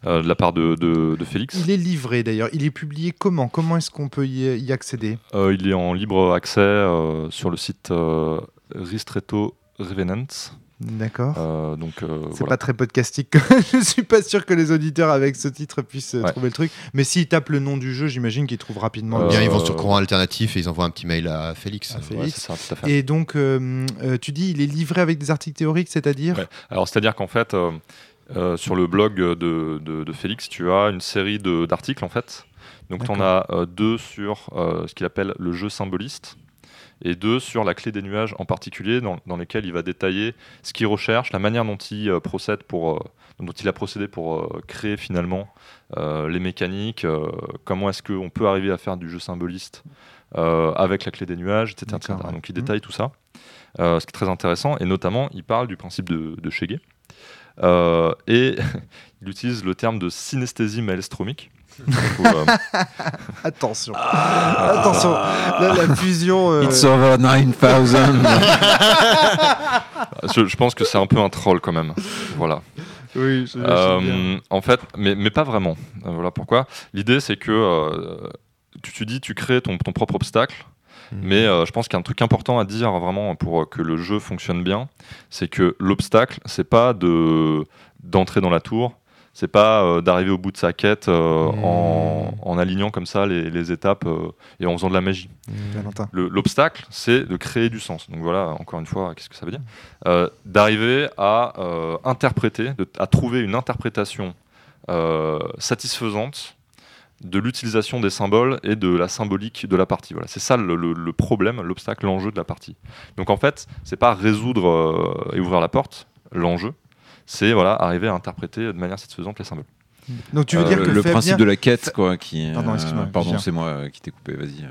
euh, de la part de, de- de Félix. Il est livré d'ailleurs. Il est publié comment? Comment est-ce qu'on peut y, y accéder? Euh, il est en libre accès euh, sur le site euh, Ristretto Revenant. D'accord. Euh, donc euh, C'est voilà. pas très podcastique. je suis pas sûr que les auditeurs avec ce titre puissent euh, Ouais. trouver le truc. Mais s'ils tapent le nom du jeu, j'imagine qu'ils trouvent rapidement. le Euh, Bien, ils vont sur courant alternatif et ils envoient un petit mail à Félix. À Félix. c'est ça, tout à fait. Et donc, tu dis, il est livré avec des articles théoriques, c'est-à-dire Ouais. Alors, c'est-à-dire qu'en fait, euh, euh, sur le blog de, de- de Félix, tu as une série de- d'articles, en fait. Donc, tu en as euh, deux sur euh, ce qu'il appelle le jeu symboliste et deux sur la clé des nuages en particulier, dans, dans lesquels il va détailler ce qu'il recherche, la manière dont il euh, procède pour, euh, dont il a procédé pour euh, créer finalement les mécaniques, comment est-ce qu'on peut arriver à faire du jeu symboliste avec la clé des nuages, etc. etc. D'accord, ouais. Donc il détaille tout ça, ce qui est très intéressant, et notamment il parle du principe de, de et il utilise le terme de synesthésie maelstromique. Euh, Attention. Attention. Là, la fusion. euh, It's over 9000. je, je pense que c'est un peu un troll quand même. Voilà. Oui, je- Euh, en fait, mais, mais pas vraiment. Voilà pourquoi. L'idée, c'est que euh, tu, tu dis, tu crées ton, ton propre obstacle. Mais euh, je pense qu'il y a un truc important à dire vraiment pour que le jeu fonctionne bien, c'est que l'obstacle, c'est pas de d'entrer dans la tour, c'est pas euh, d'arriver au bout de sa quête euh, en, en alignant comme ça les, les étapes euh, et en faisant de la magie. Le- L'obstacle, c'est de créer du sens. Donc voilà, encore une fois, qu'est-ce que ça veut dire? D'arriver à interpréter, de- à trouver une interprétation satisfaisante de l'utilisation des symboles et de la symbolique de la partie. Voilà, c'est ça le, le- le problème, l'obstacle, l'enjeu de la partie. Donc en fait, c'est pas résoudre euh, et ouvrir la porte, l'enjeu, c'est voilà arriver à interpréter de manière satisfaisante les symboles. Donc tu veux Euh, dire le que le Fabien- principe de la quête, quoi, qui. Pardon, euh, excuse-moi, pardon, c'est moi euh, qui t'ai coupé. Vas-y.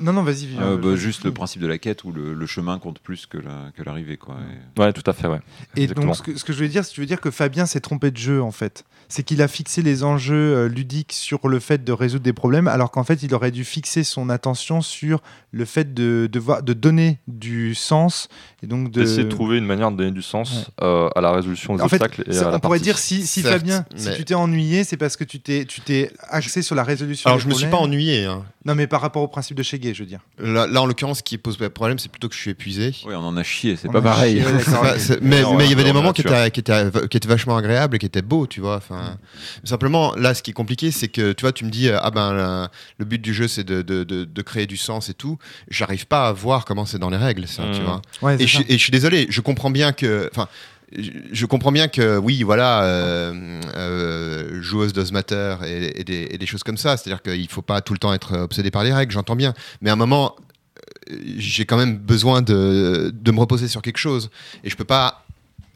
Non, non, vas-y. Euh, bah, juste le principe de la quête où le, le chemin compte plus que la- que l'arrivée, quoi. Et- Ouais, tout à fait, ouais. Et Exactement. donc, ce que, ce que je voulais dire, c'est tu veux dire que Fabien s'est trompé de jeu, en fait. C'est qu'il a fixé les enjeux ludiques sur le fait de résoudre des problèmes, alors qu'en fait, il aurait dû fixer son attention sur le fait de, de, voir- de donner du sens. Et donc de... D'essayer de trouver une manière de donner du sens euh, à la résolution des En fait, obstacles et ça- à la on pourrait partie. dire si, si Certes, Fabien, si mais- tu t'es ennuyé, c'est parce que tu t'es tu t'es axé sur la résolution. Alors des je me suis pas problèmes. ennuyé. hein. Non, mais par rapport au principe de Shege, je veux dire. Là, là, en l'occurrence, ce qui pose problème, c'est plutôt que je suis épuisé. Ouais, on en a chié, c'est On pas pareil. chié, pas- c'est- mais Non, mais il y avait des moments qui étaient, qui, étaient, qui étaient vachement agréables et qui étaient beaux, tu vois. Enfin, Simplement, là, ce qui est compliqué, c'est que tu vois, tu me dis, ah ben, le, le but du jeu, c'est de, de, de, de créer du sens et tout. J'arrive pas à voir comment c'est dans les règles, ça, tu Mm. vois. Ouais, Et je, suis- et je suis désolé, je comprends bien que. Enfin, je, comprends bien que, oui, voilà, euh, euh, joueuse does matter et, des, choses comme ça. C'est-à-dire qu'il faut pas tout le temps être obsédé par les règles, j'entends bien. Mais à un moment, euh, j'ai quand même besoin de, me reposer sur quelque chose. Et je peux pas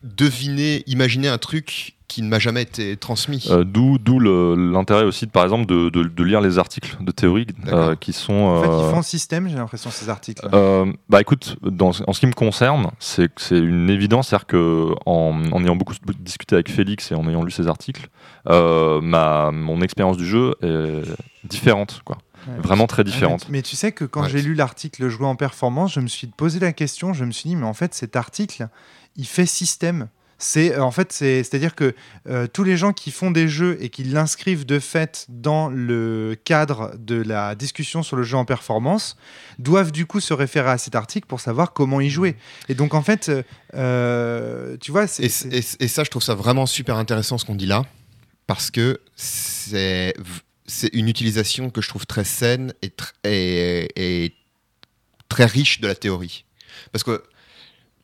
deviner, imaginer un truc qui ne m'a jamais été transmis. Euh, D'où l'intérêt aussi, de, par exemple, de, de- de lire les articles de théorie euh, qui sont. En fait, euh, ils font système, j'ai l'impression, ces articles. euh, bah écoute, dans, en ce qui me concerne, c'est une évidence, c'est-à-dire que en, en ayant beaucoup discuté avec Félix et en ayant lu ses articles, euh, ma, mon expérience du jeu est différente, quoi. Ouais. Vraiment très Ah, mais- différente. Mais, tu sais que quand Ouais. j'ai lu l'article Jouer en performance, je me suis posé la question, je me suis dit, mais en fait, cet article, il fait système. C'est euh, en fait, c'est- c'est-à-dire que euh, tous les gens qui font des jeux et qui l'inscrivent de fait dans le cadre de la discussion sur le jeu en performance doivent du coup se référer à cet article pour savoir comment y jouer. Et donc en fait, euh, tu vois, c'est Et, et- et ça, je trouve ça vraiment super intéressant ce qu'on dit là, parce que c'est c'est une utilisation que je trouve très saine et, tr- et, et très riche de la théorie. Parce que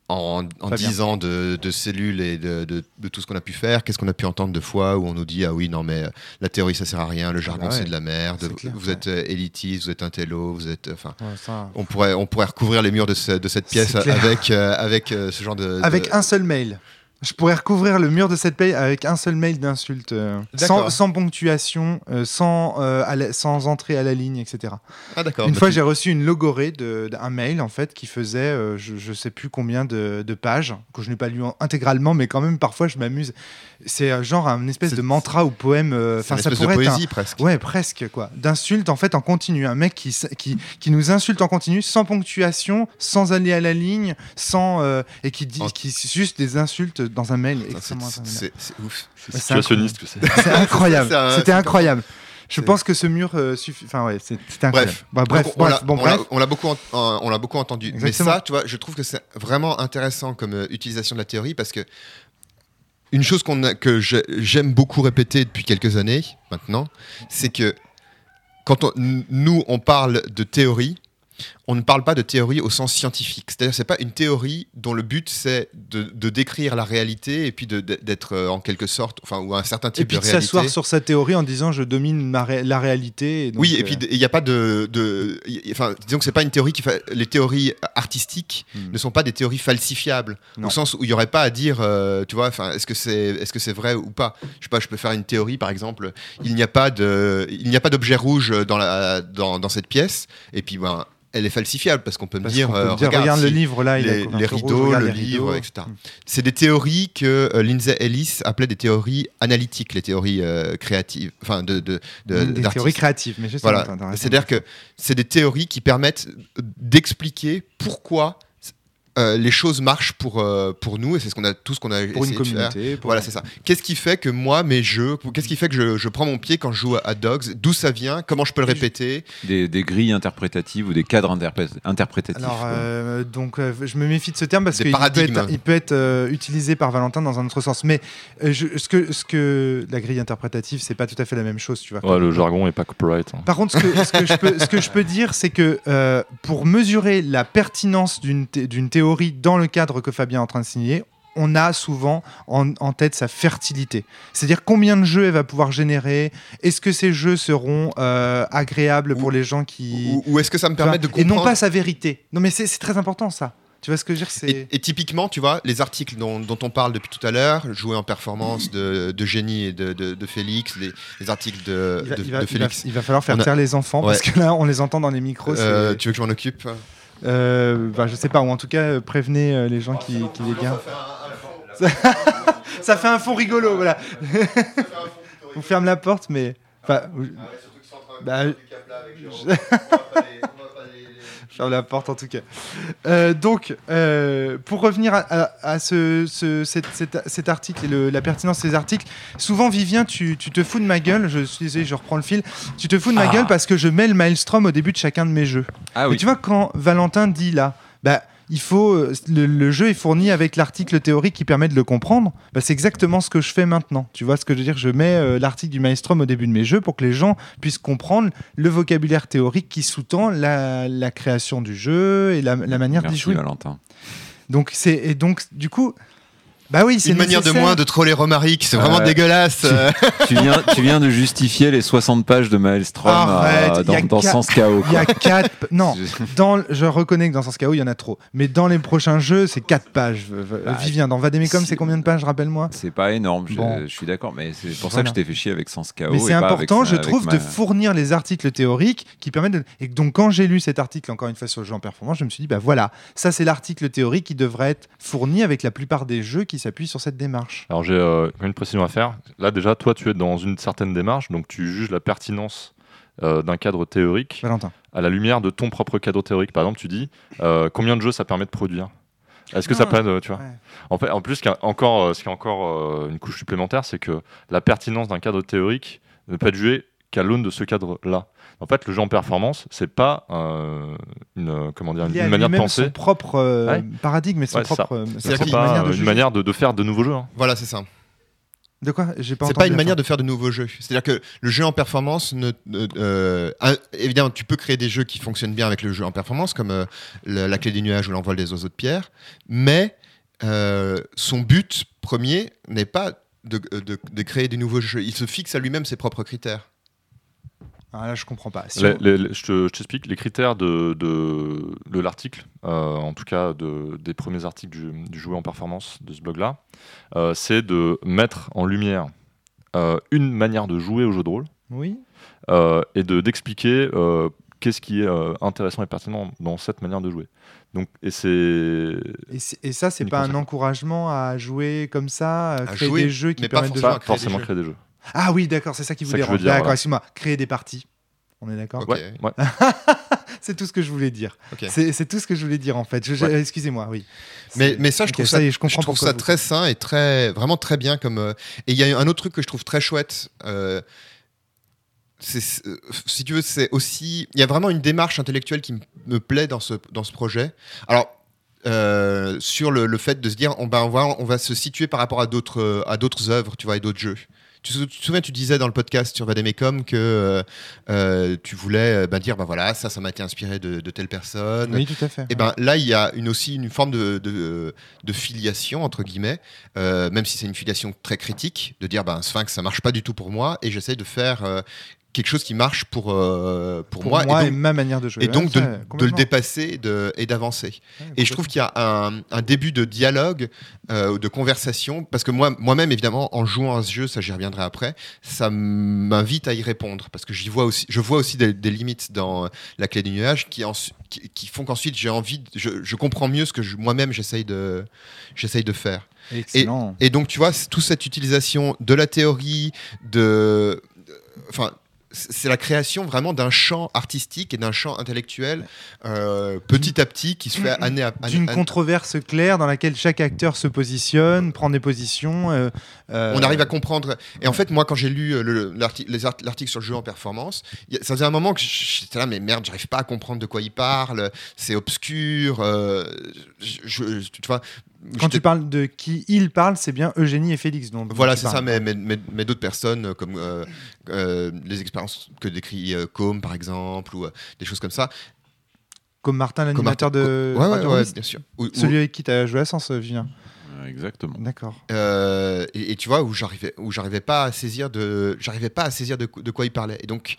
en, en Très bien. 10 ans de, de cellules et de, de- de tout ce qu'on a pu faire, qu'est-ce qu'on a pu entendre de fois où on nous dit ah oui non mais euh, la théorie ça sert à rien, le jargon ouais, c'est de la merde, clair, vous ouais. êtes euh, élitiste, vous êtes un télo, vous êtes enfin Ouais, ça- on pourrait on pourrait recouvrir les murs de, ce- de cette pièce avec euh, avec euh, ce genre de Avec un seul mail. Je pourrais recouvrir le mur de cette paye avec un seul mail d'insulte, euh, sans, ponctuation, euh, sans, euh, la- sans entrée à la ligne, etc. ah d'accord Une bah fois, tu- j'ai reçu une logorée d'un mail en fait qui faisait, euh, je, je sais plus combien de, de pages que je n'ai pas lu en- intégralement, mais quand même parfois je m'amuse. C'est euh, genre un espèce de mantra ou poème. Enfin, ça espèce de pourrait être un- poésie presque Ouais, presque quoi. D'insultes en fait en continu. Un mec qui, qui, qui nous insulte en continu, sans ponctuation, sans aller à la ligne, sans et qui dit En- qui juste des insultes dans un mail extrêmement c'est- ouf C'est situationniste que c'est. C'est incroyable. C'était incroyable. Je pense que ce mur euh, suffit. Enfin ouais, c'est- c'était incroyable. Bref, Bah, bref, on bref, l'a- bon on l'a- bref. on l'a beaucoup, en- on l'a beaucoup entendu. Exactement. Mais ça, tu vois, je trouve que c'est vraiment intéressant comme euh, utilisation de la théorie parce que une chose qu'on a- que j'aime beaucoup répéter depuis quelques années maintenant, c'est que quand on- nous on parle de théorie, on ne parle pas de théorie au sens scientifique. C'est-à-dire, c'est pas une théorie dont le but c'est de, de décrire la réalité et puis de- de- d'être euh, en quelque sorte, enfin, ou un certain Et type puis de de réalité. s'asseoir sur sa théorie en disant je domine ma ré- la réalité. et donc, Oui, et euh, puis il n'y a pas de, de- y- enfin, disons que c'est pas une théorie qui fa- les théories artistiques Hmm. ne sont pas des théories falsifiables Non. au sens où il y aurait pas à dire, euh, tu vois, enfin, est-ce que c'est, est-ce que c'est vrai ou pas? Je sais pas, je peux faire une théorie, par exemple, il n'y a pas de, il n'y a pas d'objet rouge dans la, dans, dans cette pièce, et puis ben. elle est falsifiable parce qu'on peut me dire, peut euh, dire, regarde, regarde le livre là, il les, les rideaux, le les livre, rideaux. etc. C'est des théories que euh, Lindsay Ellis appelait des théories analytiques, les théories euh, créatives, enfin de, de, de- Des théories créatives, mais je sais Voilà. C'est-à-dire que c'est des théories qui permettent d'expliquer pourquoi euh, les choses marchent pour, euh, pour nous, et c'est ce qu'on a tout ce qu'on a pour une essayé de faire. communauté. pour- Voilà, c'est ça. Qu'est-ce qui fait que moi, mes jeux, qu'est-ce qui fait que je, je prends mon pied quand je joue à Dogs? D'où ça vient? Comment je peux le répéter? Des, des grilles interprétatives ou des cadres interpré- interprétatifs. Alors, euh, donc, euh, je me méfie de ce terme parce qu'il peut paradigmes. être, il peut être euh, utilisé par Valentin dans un autre sens. Mais euh, je- ce, que, ce que la grille interprétative, c'est pas tout à fait la même chose, tu vois. Ouais, le jargon est pas copyright. hein. Par contre, ce que, ce que je, peux, ce que je peux dire, c'est que euh, pour mesurer la pertinence d'une thé- d'une théorie dans le cadre que Fabien est en train de signer, on a souvent en, en tête sa fertilité. C'est-à-dire combien de jeux elle va pouvoir générer, est-ce que ces jeux seront euh, agréables pour Ou- les gens qui... Ou, ou est-ce que ça me permet de et comprendre non pas sa vérité. Non mais c'est très important ça. Tu vois ce que je veux dire. Et, et typiquement, tu vois, les articles dont, dont on parle depuis tout à l'heure, jouer en performance de, de Génie et de, de- de Félix, les, les articles de, Il va, de- il va- de il va- Félix. il va falloir faire a- taire les enfants parce que là on les entend dans les micros. Euh, tu veux que je m'en occupe? Euh, bah, je sais pas, ou en tout cas euh, prévenez euh, les gens qui, qui les gardent. Ça fait un fond rigolo, voilà. On ferme la porte, mais. Enfin, Bah, je ferme la porte en tout cas. Euh, donc, euh, pour revenir à, à- à ce, ce- cet, cet- cet article et le- la pertinence de ces articles, souvent Vivien, tu, tu te fous de ma gueule, je suis désolé, je reprends le fil, tu te fous de ma Ah. gueule parce que je mets le Maelstrom au début de chacun de mes jeux. ah Et tu vois, quand Valentin dit là, bah, il faut, euh, le, le jeu est fourni avec l'article théorique qui permet de le comprendre, bah, c'est exactement ce que je fais maintenant. Tu vois ce que je veux dire? Je mets euh, l'article du Maelstrom au début de mes jeux pour que les gens puissent comprendre le vocabulaire théorique qui sous-tend la, la création du jeu et la, la manière d'y jouer. Valentin. Donc, c'est, et donc, du coup, bah oui, c'est Une manière de moins de troller Romaric, c'est vraiment Euh, dégueulasse. tu, viens, tu viens de justifier les 60 pages de Maelstrom Arrête, euh, dans, dans Sens Chaos. Il y a quoi. quatre. Non, Je- dans, je reconnais que dans Sens Chaos, il y en a trop. Mais dans les prochains jeux, c'est quatre pages. Bah, Vivien, dans Vademecum, si- c'est combien de pages, rappelle-moi C'est pas énorme, je, Bon. je suis d'accord, mais c'est pour ça que je t'ai fait chier avec Sens Chaos. Mais et c'est avec important, je trouve, ma- de fournir les articles théoriques qui permettent de... Et donc, quand j'ai lu cet article, encore une fois, sur le jeu en performance, je me suis dit, bah voilà, ça, c'est l'article théorique qui devrait être fourni avec la plupart des jeux qui s'appuient sur cette démarche. Alors j'ai euh, une précision à faire. Là déjà, toi tu es dans une certaine démarche, donc tu juges la pertinence euh, d'un cadre théorique Valentin. à la lumière de ton propre cadre théorique. Par exemple, tu dis euh, combien de jeux ça permet de produire? Est-ce que ça permet de, tu vois? ouais. en, fait, en plus, ce qui est encore, ce qui est encore une couche supplémentaire, c'est que la pertinence d'un cadre théorique ne peut être jugée qu'à l'aune de ce cadre-là. En fait, le jeu en performance, c'est pas euh, une, comment dire, Il une, y a manière de penser. son propre euh, Ouais. paradigme et son Ouais, propre, euh, C'est pas manière de euh, une manière de, de faire de nouveaux jeux. hein. Voilà, c'est ça. De quoi? J'ai pas C'est pas une manière de faire de nouveaux jeux. C'est-à-dire que le jeu en performance, ne, euh, évidemment, tu peux créer des jeux qui fonctionnent bien avec le jeu en performance, comme euh, la clé des nuages ou l'envol des oiseaux de pierre, mais euh, son but premier n'est pas de, de- de créer des nouveaux jeux. Il se fixe à lui-même ses propres critères. Ah, là, je comprends pas. Si Les- on- les- les- je te- je t'explique les critères de, de, de l'article, euh, en tout cas de- des premiers articles du, du jouet en performance de ce blog-là, euh, c'est de mettre en lumière euh, une manière de jouer au jeu de rôle Oui. euh, et de d'expliquer euh, qu'est-ce qui est euh, intéressant et pertinent dans cette manière de jouer. Donc, et c'est Et, et ça, c'est pas un encouragement à jouer comme ça, à À créer jouer, des jeux qui mais pas permettent de jouer. pas créer des forcément jeux. créer des jeux. Ah oui, d'accord, c'est ça qui Ça voulait que je veux rendre. dire, D'accord, voilà. excuse-moi. Créer des parties. On est d'accord Ok. Ouais, ouais. C'est tout ce que je voulais dire. C'est tout ce que je voulais dire en fait. Ouais. Excusez-moi, oui. Mais, ça, je trouve ça je comprends trouve ça vous- très sain et très, vraiment très bien. Comme, euh, et il y a un autre truc que je trouve très chouette. euh, euh, si tu veux, c'est aussi. Il y a vraiment une démarche intellectuelle qui me plaît dans ce, dans ce projet. Alors. euh, sur le, le fait de se dire on, va, on, va, on va se situer par rapport à d'autres euh, à d'autres œuvres tu vois et d'autres jeux tu, te- souviens tu disais dans le podcast sur Vademecum que euh, euh, tu voulais euh, ben, dire ben voilà ça ça m'a été inspiré de, de telle personne Oui, tout à fait. et ben là, il y a une, aussi une forme de, de, de filiation, entre guillemets, euh, même si c'est une filiation très critique, de dire ben, Sphinx, ça marche pas du tout pour moi, et j'essaie de faire quelque chose qui marche pour, euh, pour, Pour moi, moi, et et, donc, ma manière de jouer. et donc Ouais, de, ça, de le dépasser et de- et d'avancer. Ouais, Et je trouve qu'il y a un, un début de dialogue, euh, de conversation, parce que moi, moi-même, évidemment, en jouant à ce jeu, ça j'y reviendrai après, ça m'invite à y répondre, parce que j'y vois aussi, je vois aussi des, des limites dans la clé du nuage qui, qui, qui font qu'ensuite j'ai envie, de- je, je comprends mieux ce que je- moi-même j'essaye de, j'essaye de faire. Excellent. Et donc, tu vois, toute cette utilisation de la théorie, de. de- Enfin. C'est la création vraiment d'un champ artistique et d'un champ intellectuel euh, petit à petit qui se fait année à année. D'une controverse claire dans laquelle chaque acteur se positionne, prend des positions. euh, euh, On arrive à comprendre. Et en fait, moi, quand j'ai lu le- art- l'article sur le jeu en performance, ça faisait un moment que j'étais là, mais merde, j'arrive pas à comprendre de quoi il parle. C'est obscur. euh, je, je- tu vois. Quand tu parles de qui il parle, c'est bien Eugénie et Félix. dont- Voilà, c'est ça, mais, mais, mais- mais d'autres personnes, euh, comme euh, euh, les expériences que décrit euh, Com, par exemple, ou euh, des choses comme ça. Comme Martin, l'animateur Martin- de. ouais, ouais, bien sûr. Ou- ou- Celui avec qui tu as joué à Sens. Euh, Exactement. D'accord. euh, et, et tu vois, où j'arrivais, où j'arrivais pas à saisir de, j'arrivais pas à saisir de, de quoi il parlait. Et donc,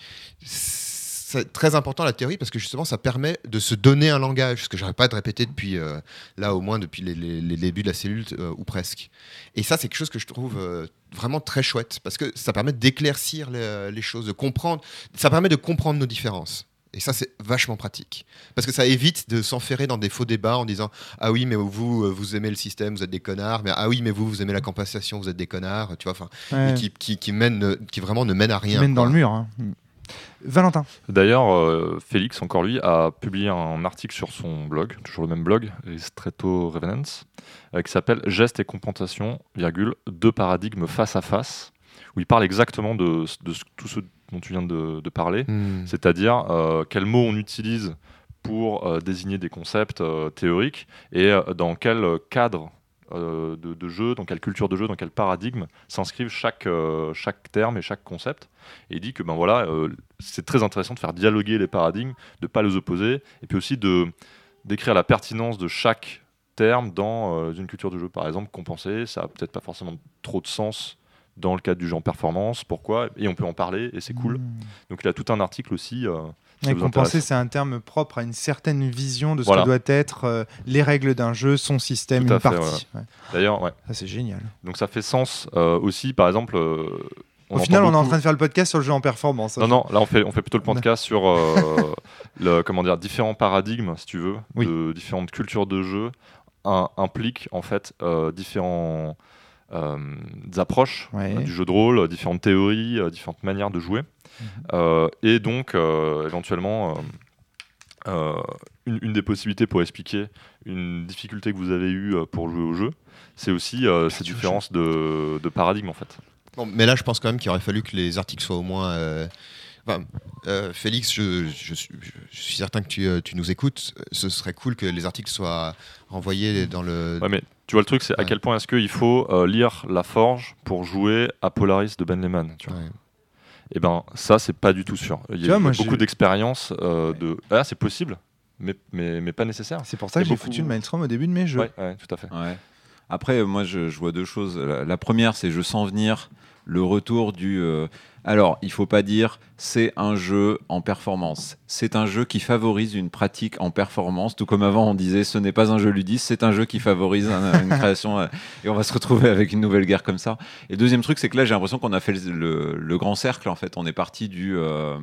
c'est très important la théorie parce que justement, ça permet de se donner un langage, ce que j'arrête pas de répéter depuis, euh, là au moins depuis les, les- les débuts de la cellule euh, ou presque. Et ça, c'est quelque chose que je trouve euh, vraiment très chouette parce que ça permet d'éclaircir les, les choses, de comprendre. Ça permet de comprendre nos différences. Et ça, c'est vachement pratique. Parce que ça évite de s'enferrer dans des faux débats en disant Ah oui, mais vous, vous aimez le système, vous êtes des connards. Mais ah oui, mais vous, vous aimez la compensation, vous êtes des connards. Tu vois, enfin, Ouais, qui, qui, qui, mène, qui vraiment ne mène à qui rien. mène dans le mur. hein. Valentin. D'ailleurs, euh, Félix, encore lui, a publié un article sur son blog, toujours le même blog, Ristretto Revenants, euh, qui s'appelle Gestes et compensation, virgule, deux paradigmes face à face, où il parle exactement de, de ce- tout ce dont tu viens de, de parler, Hmm. c'est-à-dire euh, quels mots on utilise pour euh, désigner des concepts euh, théoriques et euh, dans quel cadre de, de jeu, dans quelle culture de jeu, dans quel paradigme s'inscrivent chaque, euh, chaque terme et chaque concept. Et il dit que ben voilà, euh, c'est très intéressant de faire dialoguer les paradigmes, de pas les opposer, et puis aussi de d'écrire la pertinence de chaque terme dans euh, une culture de jeu. Par exemple, compenser, ça a peut-être pas forcément trop de sens dans le cadre du genre performance. Pourquoi? Et on peut en parler, et c'est cool. Mm. Donc il a tout un article aussi. euh, compenser, c'est un terme propre à une certaine vision de ce Voilà. que doit être euh, les règles d'un jeu, son système, une fait, partie. Ouais. D'ailleurs, ouais. Ça, c'est génial. Donc ça fait sens euh, aussi, par exemple. euh, Au final, on est en train de faire le podcast sur le jeu en performance. Non, non, là on fait, on fait plutôt le podcast sur le, comment dire, différents paradigmes, si tu veux, Oui. de différentes cultures de jeu, un- impliquent en fait différents euh, approches du jeu de rôle, différentes théories, différentes manières de jouer, Euh, et donc euh, éventuellement euh, une, une des possibilités pour expliquer une difficulté que vous avez eue pour jouer au jeu, c'est aussi euh, ces différences de, de paradigmes en fait. Mais là, je pense quand même qu'il aurait fallu que les articles soient au moins. euh, enfin, euh, Félix, je, je suis, je suis certain que tu, euh, tu nous écoutes. Ce serait cool que les articles soient renvoyés dans le. Ouais, mais tu vois, le truc, c'est à Ouais. quel point est-ce qu'il faut euh, lire La Forge pour jouer à Polaris de Ben Lehman tu vois. Ouais. Et ben, ça, c'est pas du tout sûr. Il y a vois, moi, beaucoup d'expériences euh, de. Ah, c'est possible, mais, mais, mais pas nécessaire. C'est pour ça que j'ai beaucoup- foutu le Mainstream au début de mes jeux. Ouais, ouais, tout à fait. Ouais. Après, moi, je, je vois deux choses. La, la première, c'est je sens venir le retour du. euh, alors, il faut pas dire c'est un jeu en performance. C'est un jeu qui favorise une pratique en performance, tout comme avant on disait ce n'est pas un jeu ludiste, c'est un jeu qui favorise un- une création. euh, et on va se retrouver avec une nouvelle guerre comme ça. Et deuxième truc, c'est que là, j'ai l'impression qu'on a fait le, grand cercle. En fait, on est parti du. euh,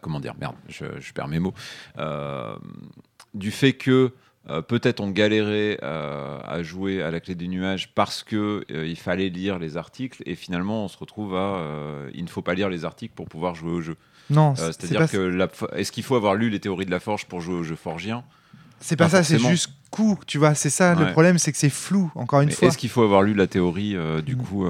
comment dire Merde, je, perds mes mots. Du fait que euh, peut-être on galérait euh, à jouer à la clé du nuage parce que euh, il fallait lire les articles et finalement on se retrouve à euh, il ne faut pas lire les articles pour pouvoir jouer au jeu. Non, c'est C'est-à-dire pas, que la- est-ce qu'il faut avoir lu les théories de la forge pour jouer au jeu forgien? C'est pas pas ça, c'est juste coup. Tu vois, c'est ça le problème, c'est que c'est flou, encore une Mais fois. Est-ce qu'il faut avoir lu la théorie du Mm. coup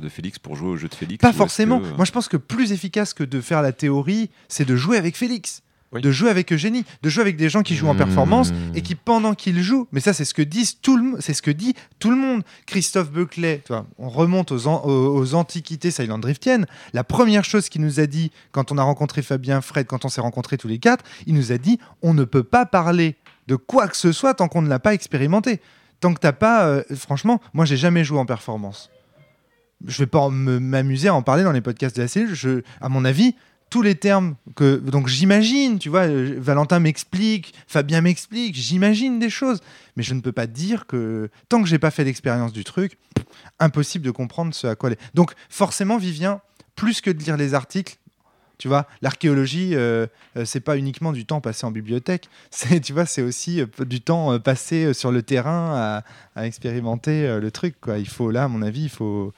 de Félix pour jouer au jeu de Félix Pas forcément. que- Moi, je pense que plus efficace que de faire la théorie, c'est de jouer avec Félix. Oui. De jouer avec Eugénie, de jouer avec des gens qui jouent en performance Mmh. et qui pendant qu'ils jouent, mais ça c'est ce que disent tout le, c'est ce que dit tout le monde. Christophe vois, on remonte aux, an- aux, aux antiquités Silent Driftiennes. La première chose qu'il nous a dit quand on a rencontré Fabien, Fred, quand on s'est rencontrés tous les quatre, il nous a dit on ne peut pas parler de quoi que ce soit tant qu'on ne l'a pas expérimenté. Tant que t'as pas, euh, franchement, moi j'ai jamais joué en performance. je vais pas m'amuser à en parler dans les podcasts de la cellule. Je, à mon avis, tous les termes que donc j'imagine, tu vois, euh, Valentin m'explique, Fabien m'explique, j'imagine des choses, mais je ne peux pas dire que tant que j'ai pas fait l'expérience du truc, impossible de comprendre ce à quoi. les- Donc forcément, Vivien, plus que de lire les articles. Tu vois, l'archéologie, euh, euh, c'est pas uniquement du temps passé en bibliothèque. C'est, tu vois, c'est aussi euh, du temps passé sur le terrain à, expérimenter le truc. Il faut là, à mon avis, il faut,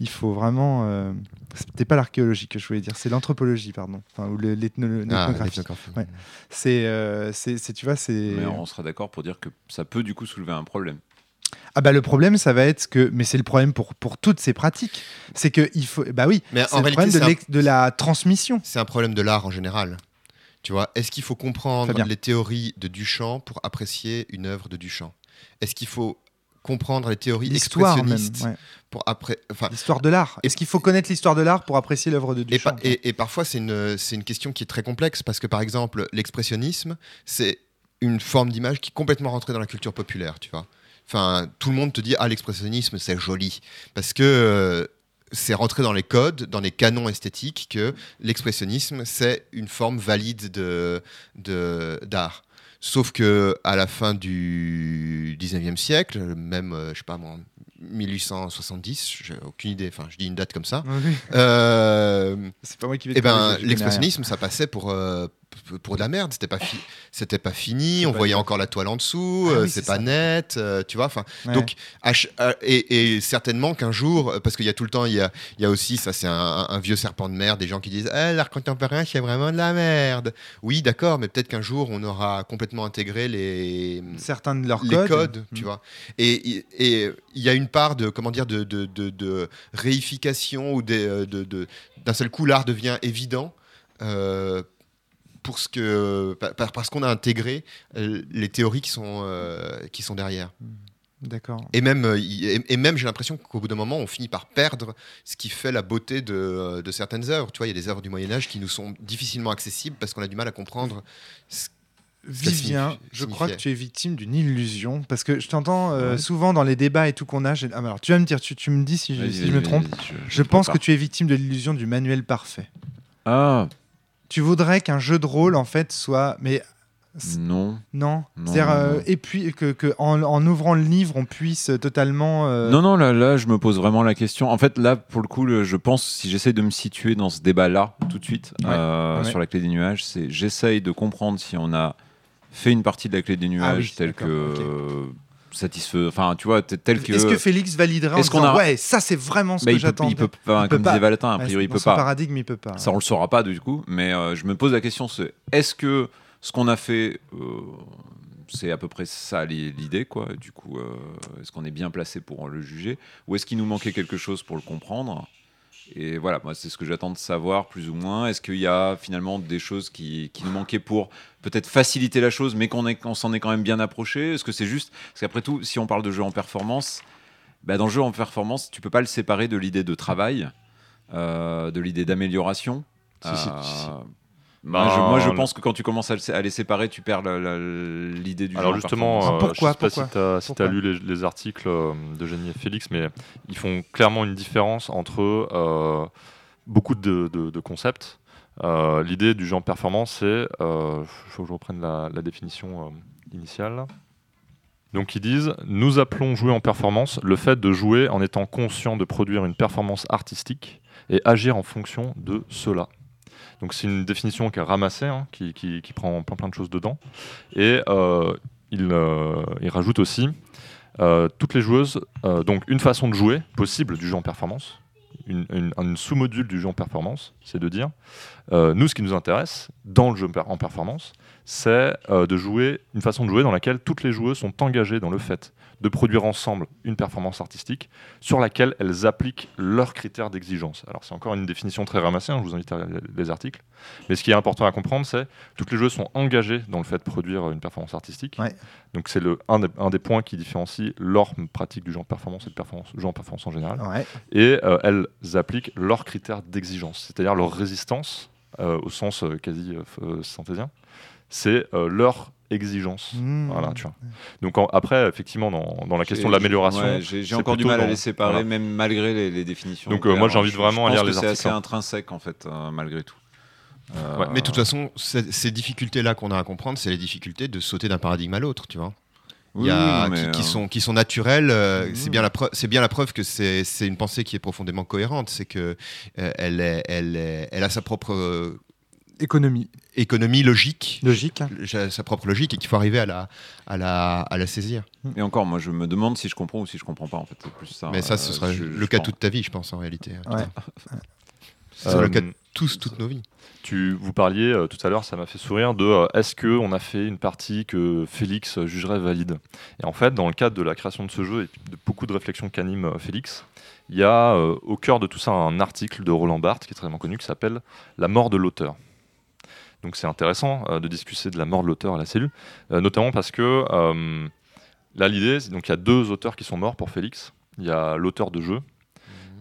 il faut vraiment. Euh, c'était pas l'archéologie que je voulais dire, c'est l'anthropologie, pardon, enfin, ou le- Ah, l'ethnographie. l'ethnographie. Ouais. c'est, euh, c'est, tu vois, c'est. Mais on sera d'accord pour dire que ça peut du coup soulever un problème. Ah bah le problème, ça va être que, mais c'est le problème pour pour toutes ces pratiques, c'est que il faut, bah oui, Mais c'est en le réalité, problème de, c'est un- de la transmission. C'est un problème de l'art en général. Tu vois, est-ce qu'il faut comprendre les théories de Duchamp pour apprécier une œuvre de Duchamp? Est-ce qu'il faut comprendre les théories L'histoire même, expressionnistes ouais. pour après, enfin, l'histoire de l'art. Est-ce qu'il faut connaître l'histoire de l'art pour apprécier l'œuvre de Duchamp et- et parfois, c'est une, c'est une question qui est très complexe parce que, par exemple, l'expressionnisme, c'est une forme d'image qui est complètement rentrée dans la culture populaire, tu vois. Enfin, tout le monde te dit, ah, l'expressionnisme, c'est joli. Parce que euh, c'est rentré dans les codes, dans les canons esthétiques, que l'expressionnisme, c'est une forme valide de, de- d'art. Sauf que à la fin du 19e siècle, même, euh, je sais pas moi, 1870, j'ai aucune idée, enfin, je dis une date comme ça, Oui, euh, c'est pas moi qui vais. eh ben, l'expressionnisme, ça passait pour, euh, pour de la merde. C'était pas, fi- c'était pas fini. On pas voyait encore la toile en dessous. Ah euh, oui, c'est pas ça. net. euh, tu vois. Enfin, donc, à- et, et certainement qu'un jour, euh, parce qu'il y a tout le temps, il y a, il y a aussi, ça c'est un, un vieux serpent de mer, des gens qui disent eh, l'art contemporain, c'est vraiment de la merde. Oui, d'accord, mais peut-être qu'un jour, on aura complètement intégré les, certains de leurs les codes, codes, tu Mm. vois. Et et il y a une part de comment dire de, de, de- de réification ou des, euh, de, de- d'un seul coup l'art devient évident. euh, pour ce que, pa- pa- parce qu'on a intégré euh, les théories qui sont, euh, qui sont derrière. D'accord. Et même, euh, et, même j'ai l'impression qu'au bout d'un moment, on finit par perdre ce qui fait la beauté de, de certaines œuvres. Tu vois, il y a des œuvres du Moyen-Âge qui nous sont difficilement accessibles parce qu'on a du mal à comprendre. ce- Vivien, je crois que tu es victime d'une illusion parce que je t'entends euh, Ouais. souvent dans les débats et tout qu'on a. ah, alors, tu vas me dire, tu, tu me dis si je, si je me trompe. vas-y, Je pense que tu es victime de l'illusion du manuel parfait. Ah, Tu voudrais qu'un jeu de rôle en fait soit, mais non. non, Non, c'est-à-dire euh, et puis que, que en, en ouvrant le livre, on puisse totalement. euh, Non, non, là, là, je me pose vraiment la question. En fait, là, pour le coup, le- je pense, si j'essaye de me situer dans ce débat-là, tout de suite, Ouais. euh, Ouais. sur la clé des nuages, c'est j'essaye de comprendre si on a fait une partie de la clé des nuages Ah oui, telle que euh, satisfait, enfin, tu vois, t- telle que. Est-ce que Félix validerait en Est-ce qu'on a- ouais, ça c'est vraiment ce que j'attends il peut pas, Il peut comme pas. disait Valentin, a priori, il peut pas. paradigme, il peut pas. Ça, on le saura pas du coup, mais euh, je me pose la question c'est est-ce que ce qu'on a fait, euh, c'est à peu près ça l'i- l'idée, quoi? Du coup, euh, est-ce qu'on est bien placé pour le juger? Ou est-ce qu'il nous manquait quelque chose pour le comprendre? Et voilà, moi, c'est ce que j'attends de savoir, plus ou moins. Est-ce qu'il y a finalement des choses qui, qui nous manquaient pour peut-être faciliter la chose, mais qu'on s'en est quand même bien approché? Est-ce que c'est juste Parce qu'après tout, si on parle de jeu en performance, bah, dans le jeu en performance, tu peux pas le séparer de l'idée de travail, euh, de l'idée d'amélioration. Si, Euh, si, si. Moi, Ben, je, moi, je le- pense que quand tu commences à, le- à les séparer, tu perds l'idée du jeu. Alors en justement, performance. Ah, euh, pourquoi, je sais pas si tu as, lu les, les articles euh, de Jenny et Félix, mais ils font clairement une différence entre euh, beaucoup de, de- de concepts. Euh, L'idée du jeu en performance, c'est, il faut que je reprenne la, la définition euh, initiale. Donc ils disent, nous appelons jouer en performance le fait de jouer en étant conscient de produire une performance artistique et agir en fonction de cela. Donc c'est une définition qui est ramassée, hein, qui, qui- prend plein plein de choses dedans. Et euh, il, euh, il rajoute aussi euh, toutes les joueuses, donc une façon de jouer possible du jeu en performance, une, une- une sous-module du jeu en performance, c'est de dire, nous ce qui nous intéresse dans le jeu en performance, c'est de jouer une façon de jouer dans laquelle toutes les joueuses sont engagées dans le fait de produire ensemble une performance artistique sur laquelle elles appliquent leurs critères d'exigence. Alors c'est encore une définition très ramassée, hein, je vous invite à lire les articles. Mais ce qui est important à comprendre, c'est toutes les joueuses sont engagées dans le fait de produire une performance artistique. Ouais. Donc c'est le un des, un des points qui différencie leur pratique du en performance et performance, jeu en performance en général. Ouais. Et euh, elles appliquent leurs critères d'exigence, c'est-à-dire leur résistance euh, au sens euh, quasi synthésien. C'est leur exigence. Mmh. Voilà, tu vois. Donc en- après, effectivement, dans, dans la question de l'amélioration, ouais, j'ai encore du mal à les séparer, voilà. même malgré les, les définitions. Donc, euh, moi, j'invite Je- vraiment à je lire pense les que C'est articles, assez intrinsèque en fait, euh, malgré tout. Euh, Ouais, Mais de toute façon, ces, difficultés-là qu'on a à comprendre, c'est les difficultés de sauter d'un paradigme à l'autre, tu vois. Il oui, y a, qui, qui euh, sont, qui sont naturelles. euh, Mhm. C'est bien la preuve. C'est bien la preuve que c'est c'est une pensée qui est profondément cohérente. C'est que euh, elle, est, elle, est- elle a sa propre euh, Économie. économie logique, Logique. hein. sa propre logique, et qu'il faut arriver à la, à la, à la saisir. Et encore, moi, je me demande si je comprends ou si je comprends pas. En fait, c'est plus ça. Mais ça, ce euh, sera je- le je cas pense. toute ta vie, je pense en réalité. Ouais. C'est le Euh, cas de tous, toutes nos vies. Tu, vous parliez euh, tout à l'heure, ça m'a fait sourire, de euh, est-ce qu'on a fait une partie que Félix jugerait valide? Et en fait, dans le cadre de la création de ce jeu et de beaucoup de réflexions qu'anime euh, Félix, il y a euh, au cœur de tout ça un article de Roland Barthes qui est très bien connu qui s'appelle La mort de l'auteur. Donc c'est intéressant euh, de discuter de la mort de l'auteur à la cellule, euh, notamment parce que euh, là l'idée, c'est- donc il y a deux auteurs qui sont morts pour Félix. Il y a l'auteur de jeu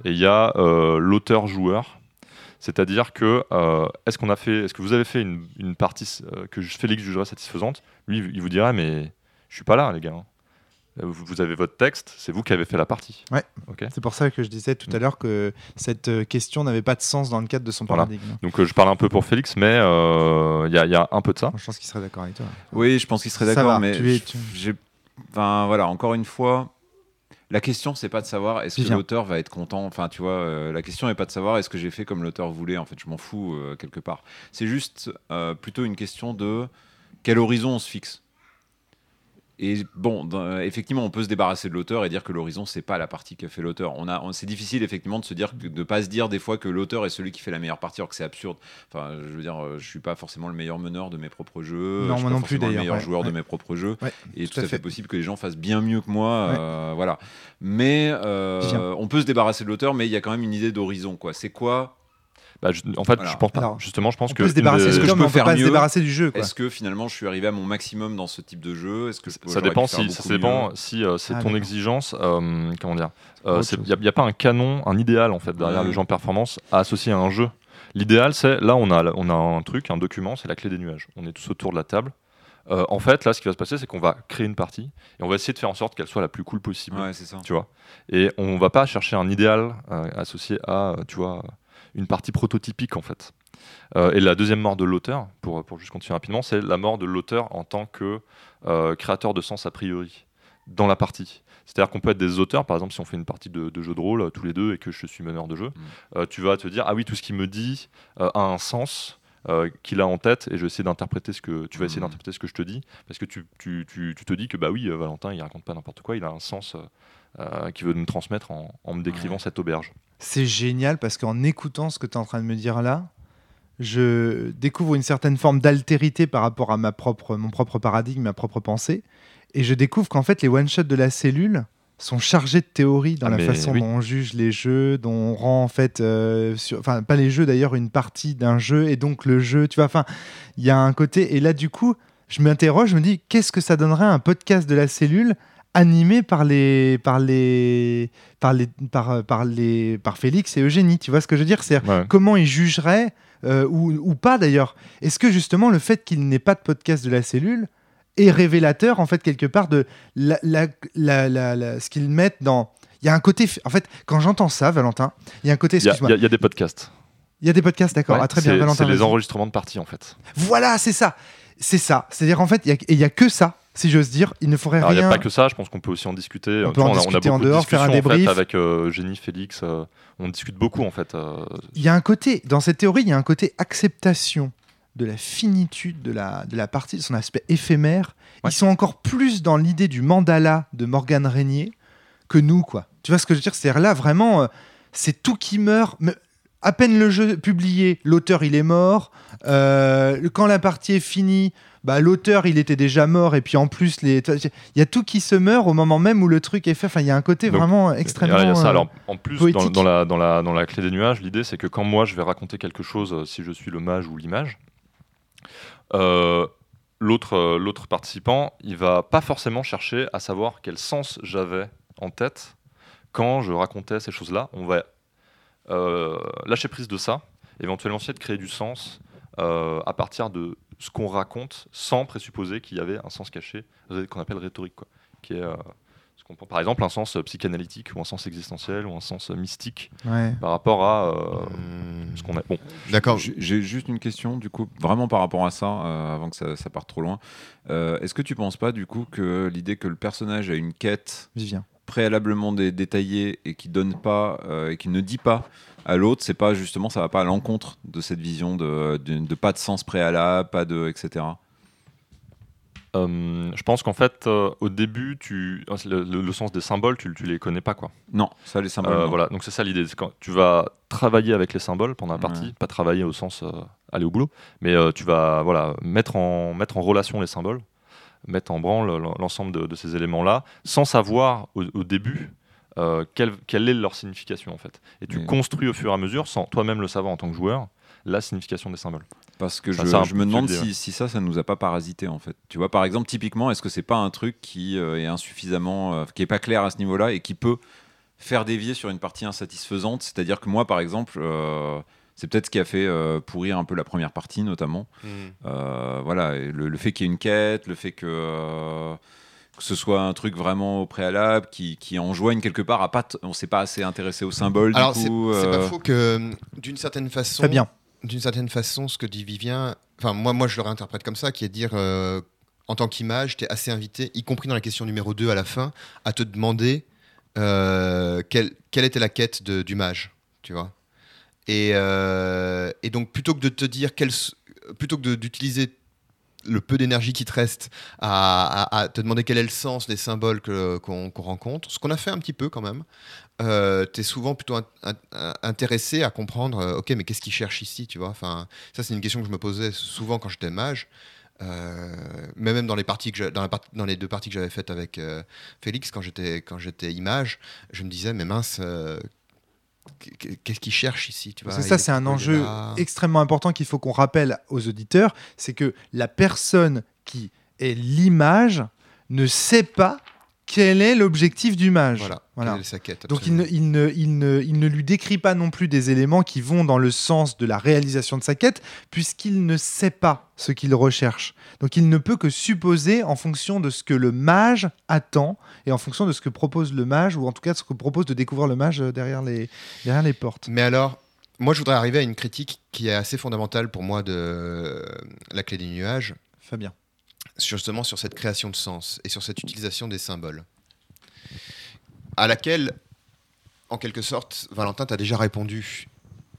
et il y a l'auteur joueur. C'est-à-dire que est-ce qu'on a fait, est-ce que vous avez fait une, une partie que Félix jugerait satisfaisante? Lui, il vous dirait mais je suis pas là, les gars. Vous, avez votre texte, c'est vous qui avez fait la partie. Ouais. C'est pour ça que je disais tout à l'heure que cette euh, question n'avait pas de sens dans le cadre de son Voilà. paradigme. Donc euh, je parle un peu pour Félix, mais euh, il y, a- il y a un peu de ça. Je pense qu'il serait d'accord avec toi. Oui, je pense qu'il serait d'accord, mais tu es- tu- j'ai, enfin voilà, encore une fois, la question c'est pas de savoir est-ce que l'auteur va être content. Enfin, tu vois, euh, la question est pas de savoir est-ce que j'ai fait comme l'auteur voulait. En fait, je m'en fous euh, quelque part. C'est juste euh, plutôt une question de quel horizon on se fixe. Et bon, effectivement, on peut se débarrasser de l'auteur et dire que l'horizon, c'est pas la partie que fait l'auteur. On a, c'est difficile effectivement de se dire, de pas se dire des fois que l'auteur est celui qui fait la meilleure partie, alors que c'est absurde. Enfin, je veux dire, euh, je suis pas forcément le meilleur meneur de mes propres jeux. Non, je suis moi pas non plus, le meilleur ouais, joueur de mes propres jeux. Ouais, et tout tout, à fait fait. possible que les gens fassent bien mieux que moi. Euh, voilà. Mais euh, on peut se débarrasser de l'auteur, mais il y a quand même une idée d'horizon. quoi. C'est quoi Bah, je- en fait, Voilà. je pense pas. Alors, Justement, je pense On que peut se débarrasser une de des- que je peux faire pas se mieux débarrasser du jeu. Est-ce que finalement je suis arrivé à mon maximum dans ce type de jeu? Est-ce que je peux- ça dépend si, ça dépend mieux? si euh, c'est Ah, ton exigence. euh, comment dire Il n'y a, pas un canon, un idéal en fait derrière Ouais. le jeu en performance à associer à un jeu. L'idéal, c'est là on a on a un truc, un document, c'est la clé des nuages. On est tous autour de la table. Euh, en fait, là, ce qui va se passer, c'est qu'on va créer une partie et on va essayer de faire en sorte qu'elle soit la plus cool possible. Ouais, c'est ça. tu vois? Et on va pas chercher un idéal euh, associé à, euh, tu vois, une partie prototypique en fait. Euh, et la deuxième mort de l'auteur, pour, pour juste continuer rapidement, c'est la mort de l'auteur en tant que euh, créateur de sens a priori dans la partie. C'est-à-dire qu'on peut être des auteurs, par exemple, si on fait une partie de, de jeu de rôle euh, tous les deux et que je suis meneur de jeu, euh, tu vas te dire ah oui tout ce qu'il me dit a un sens. qu'il a en tête et je vais essayer d'interpréter ce que tu vas essayer Mhm. d'interpréter ce que je te dis parce que tu, tu, tu, tu te dis que bah oui Valentin il raconte pas n'importe quoi il a un sens euh, qu'il veut me transmettre en, en me décrivant Ouais. cette auberge C'est génial parce qu'en écoutant ce que tu es en train de me dire là, je découvre une certaine forme d'altérité par rapport à ma propre, mon propre paradigme, ma propre pensée. Et je découvre qu'en fait, les one-shots de la cellule sont chargés de théorie dans Ah, la façon oui. dont on juge les jeux, dont on rend en fait, euh, sur- enfin pas les jeux d'ailleurs, une partie d'un jeu et donc le jeu, tu vois, enfin il y a un côté, et là du coup, je m'interroge, je me dis, qu'est-ce que ça donnerait un podcast de la cellule animé par les, par les, par les, par, par les, par Félix et Eugénie, tu vois ce que je veux dire? C'est Ouais. comment ils jugeraient euh, ou, ou pas d'ailleurs. Est-ce que justement le fait qu'il n'ait pas de podcast de la cellule est révélateur en fait quelque part de la, la- la- la- ce qu'ils mettent dans. Il y a un côté. En fait, quand j'entends ça, Valentin, il y a un côté. il y, a- Excuse-moi. il y a- il y a des podcasts Il y a des podcasts, d'accord. Ouais, ah, très bien, Valentin. c'est les enregistrements de parties en fait Voilà, c'est ça. C'est ça. C'est-à-dire en fait, il y a- a que ça, si j'ose dire. Il ne faudrait Alors, il n'y rien. a pas que ça je pense qu'on peut aussi en discuter On peut en a- discuter en beaucoup de dehors, faire un en fait, débrief. avec euh, Génie Félix euh, on discute beaucoup en fait euh, Il y a un côté, dans cette théorie, il y a un côté acceptation de la finitude de la, de la partie, de son aspect éphémère. Ouais. Ils sont encore plus dans l'idée du mandala de Morgan Régnier que nous, quoi. Tu vois ce que je veux dire? C'est-à-dire là, vraiment, euh, c'est tout qui meurt. Mais à peine le jeu publié, l'auteur, il est mort. Euh, quand la partie est finie, bah, l'auteur, il était déjà mort. Et puis en plus, les... il y a tout qui se meurt au moment même où le truc est fait. Enfin, il y a un côté Donc, vraiment extrêmement... il y a ça. euh, Alors, en plus, dans, la, dans, la, dans la clé des nuages, l'idée c'est que quand moi je vais raconter quelque chose, euh, si je suis le mage ou l'image, euh, l'autre l'autre participant, il va pas forcément chercher à savoir quel sens j'avais en tête quand je racontais ces choses-là. On va euh, lâcher prise de ça, éventuellement essayer de créer du sens euh, à partir de ce qu'on raconte sans présupposer qu'il y avait un sens caché qu'on appelle rhétorique, quoi, qui est euh, ce qu'on- par exemple un sens euh, psychanalytique ou un sens existentiel ou un sens euh, mystique Ouais. par rapport à euh, Hmm. ce qu'on a. Bon, D'accord. J'ai juste une question, du coup, vraiment par rapport à ça, euh, avant que ça, ça parte trop loin. Euh, Est-ce que tu penses pas, du coup, que l'idée que le personnage a une quête Vivien. préalablement dé- détaillée et qui donne pas euh, et qui ne dit pas à l'autre, c'est pas justement, ça va pas à l'encontre de cette vision de, de, de pas de sens préalable, pas de etc. euh, je pense qu'en fait, euh, au début, tu, le, le- le sens des symboles, tu, tu les connais pas, quoi. Non, ça les symboles. Euh, voilà, donc c'est ça l'idée. quand tu vas travailler avec les symboles pendant la partie, Ouais. pas travailler au sens aller au boulot, mais tu vas voilà mettre en mettre en relation les symboles, mettre en branle l'en- l'ensemble de, de ces éléments-là, sans savoir au, au début euh, quelle, quelle est leur signification en fait. Et tu Mais- construis au fur et à mesure, sans toi-même le savoir en tant que joueur, la signification des symboles. Parce que Ça, je, me demande si, si ça, ça nous a pas parasité en fait. Tu vois, par exemple, typiquement, est-ce que c'est pas un truc qui euh, est insuffisamment, euh, qui est pas clair à ce niveau-là et qui peut faire dévier sur une partie insatisfaisante? C'est-à-dire que moi, par exemple, euh, c'est peut-être ce qui a fait euh, pourrir un peu la première partie, notamment. Euh, voilà, le, le fait qu'il y ait une quête, le fait que, euh, que ce soit un truc vraiment au préalable qui, qui enjoigne quelque part à pas, on s'est pas assez intéressé au symbole. Alors, du c'est coup, c'est euh, pas faux que, d'une certaine façon, Fabien. d'une certaine façon, ce que dit Vivien, enfin, moi, moi, je le réinterprète comme ça, qui est de dire, euh, en tant qu'image, tu es assez invité, y compris dans la question numéro 2 à la fin, à te demander euh, quelle, quelle était la quête de- du mage, tu vois. Et, euh, et donc, plutôt que de te dire, quel, s- plutôt que d'utiliser le peu d'énergie qui te reste à, te demander quel est le sens des symboles qu'on rencontre, ce qu'on a fait un petit peu quand même, euh, tu es souvent plutôt in- in- intéressé à comprendre, euh, ok, mais qu'est-ce qu'il cherche ici, tu vois? Enfin, Ça, c'est une question que je me posais souvent quand j'étais mage. Euh, mais même dans les parties que dans, les deux parties que j'avais faites avec euh, Félix quand j'étais quand j'étais image je me disais mais mince qu'est-ce qu'il cherche ici tu vois? Ça, est- c'est un enjeu extrêmement important qu'il faut qu'on rappelle aux auditeurs, c'est que la personne qui est l'image ne sait pas quel est l'objectif du mage. voilà, Voilà. quelle est sa quête Donc il ne, absolument. il, ne, il, ne, il ne lui décrit pas non plus des éléments qui vont dans le sens de la réalisation de sa quête, puisqu'il ne sait pas ce qu'il recherche. Donc il ne peut que supposer en fonction de ce que le mage attend et en fonction de ce que propose le mage, ou en tout cas de ce que propose de découvrir le mage euh, derrière les, derrière les portes. Mais alors, moi, je voudrais arriver à une critique qui est assez fondamentale pour moi de euh, la clé des nuages, Fabien. Justement sur cette création de sens et sur cette utilisation des symboles, à laquelle, en quelque sorte, Valentin t'a déjà répondu,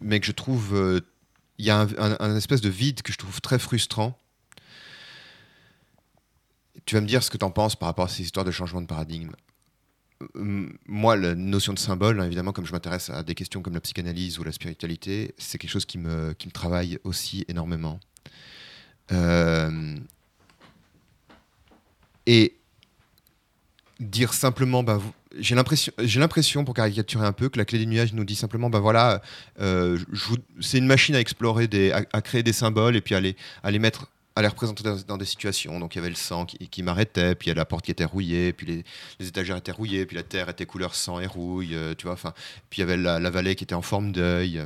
mais que je trouve, euh, il y a un, espèce de vide que je trouve très frustrant. Tu vas me dire ce que tu en penses par rapport à ces histoires de changement de paradigme. Moi, la notion de symbole, hein, évidemment, comme je m'intéresse à des questions comme la psychanalyse ou la spiritualité, c'est quelque chose qui me, qui me travaille aussi énormément. Euh, et dire simplement, bah, j'ai l'impression, j'ai l'impression, pour caricaturer un peu, que la clé des nuages nous dit simplement, bah voilà, euh, c'est une machine à explorer, à, créer des symboles et puis à les, mettre, à représenter dans, des situations. Donc il y avait le sang qui, m'arrêtait, puis il y a la porte qui était rouillée, puis les, les étagères étaient rouillées, puis la terre était couleur sang et rouille, euh, tu vois. Enfin, puis il y avait la, la vallée qui était en forme d'œil.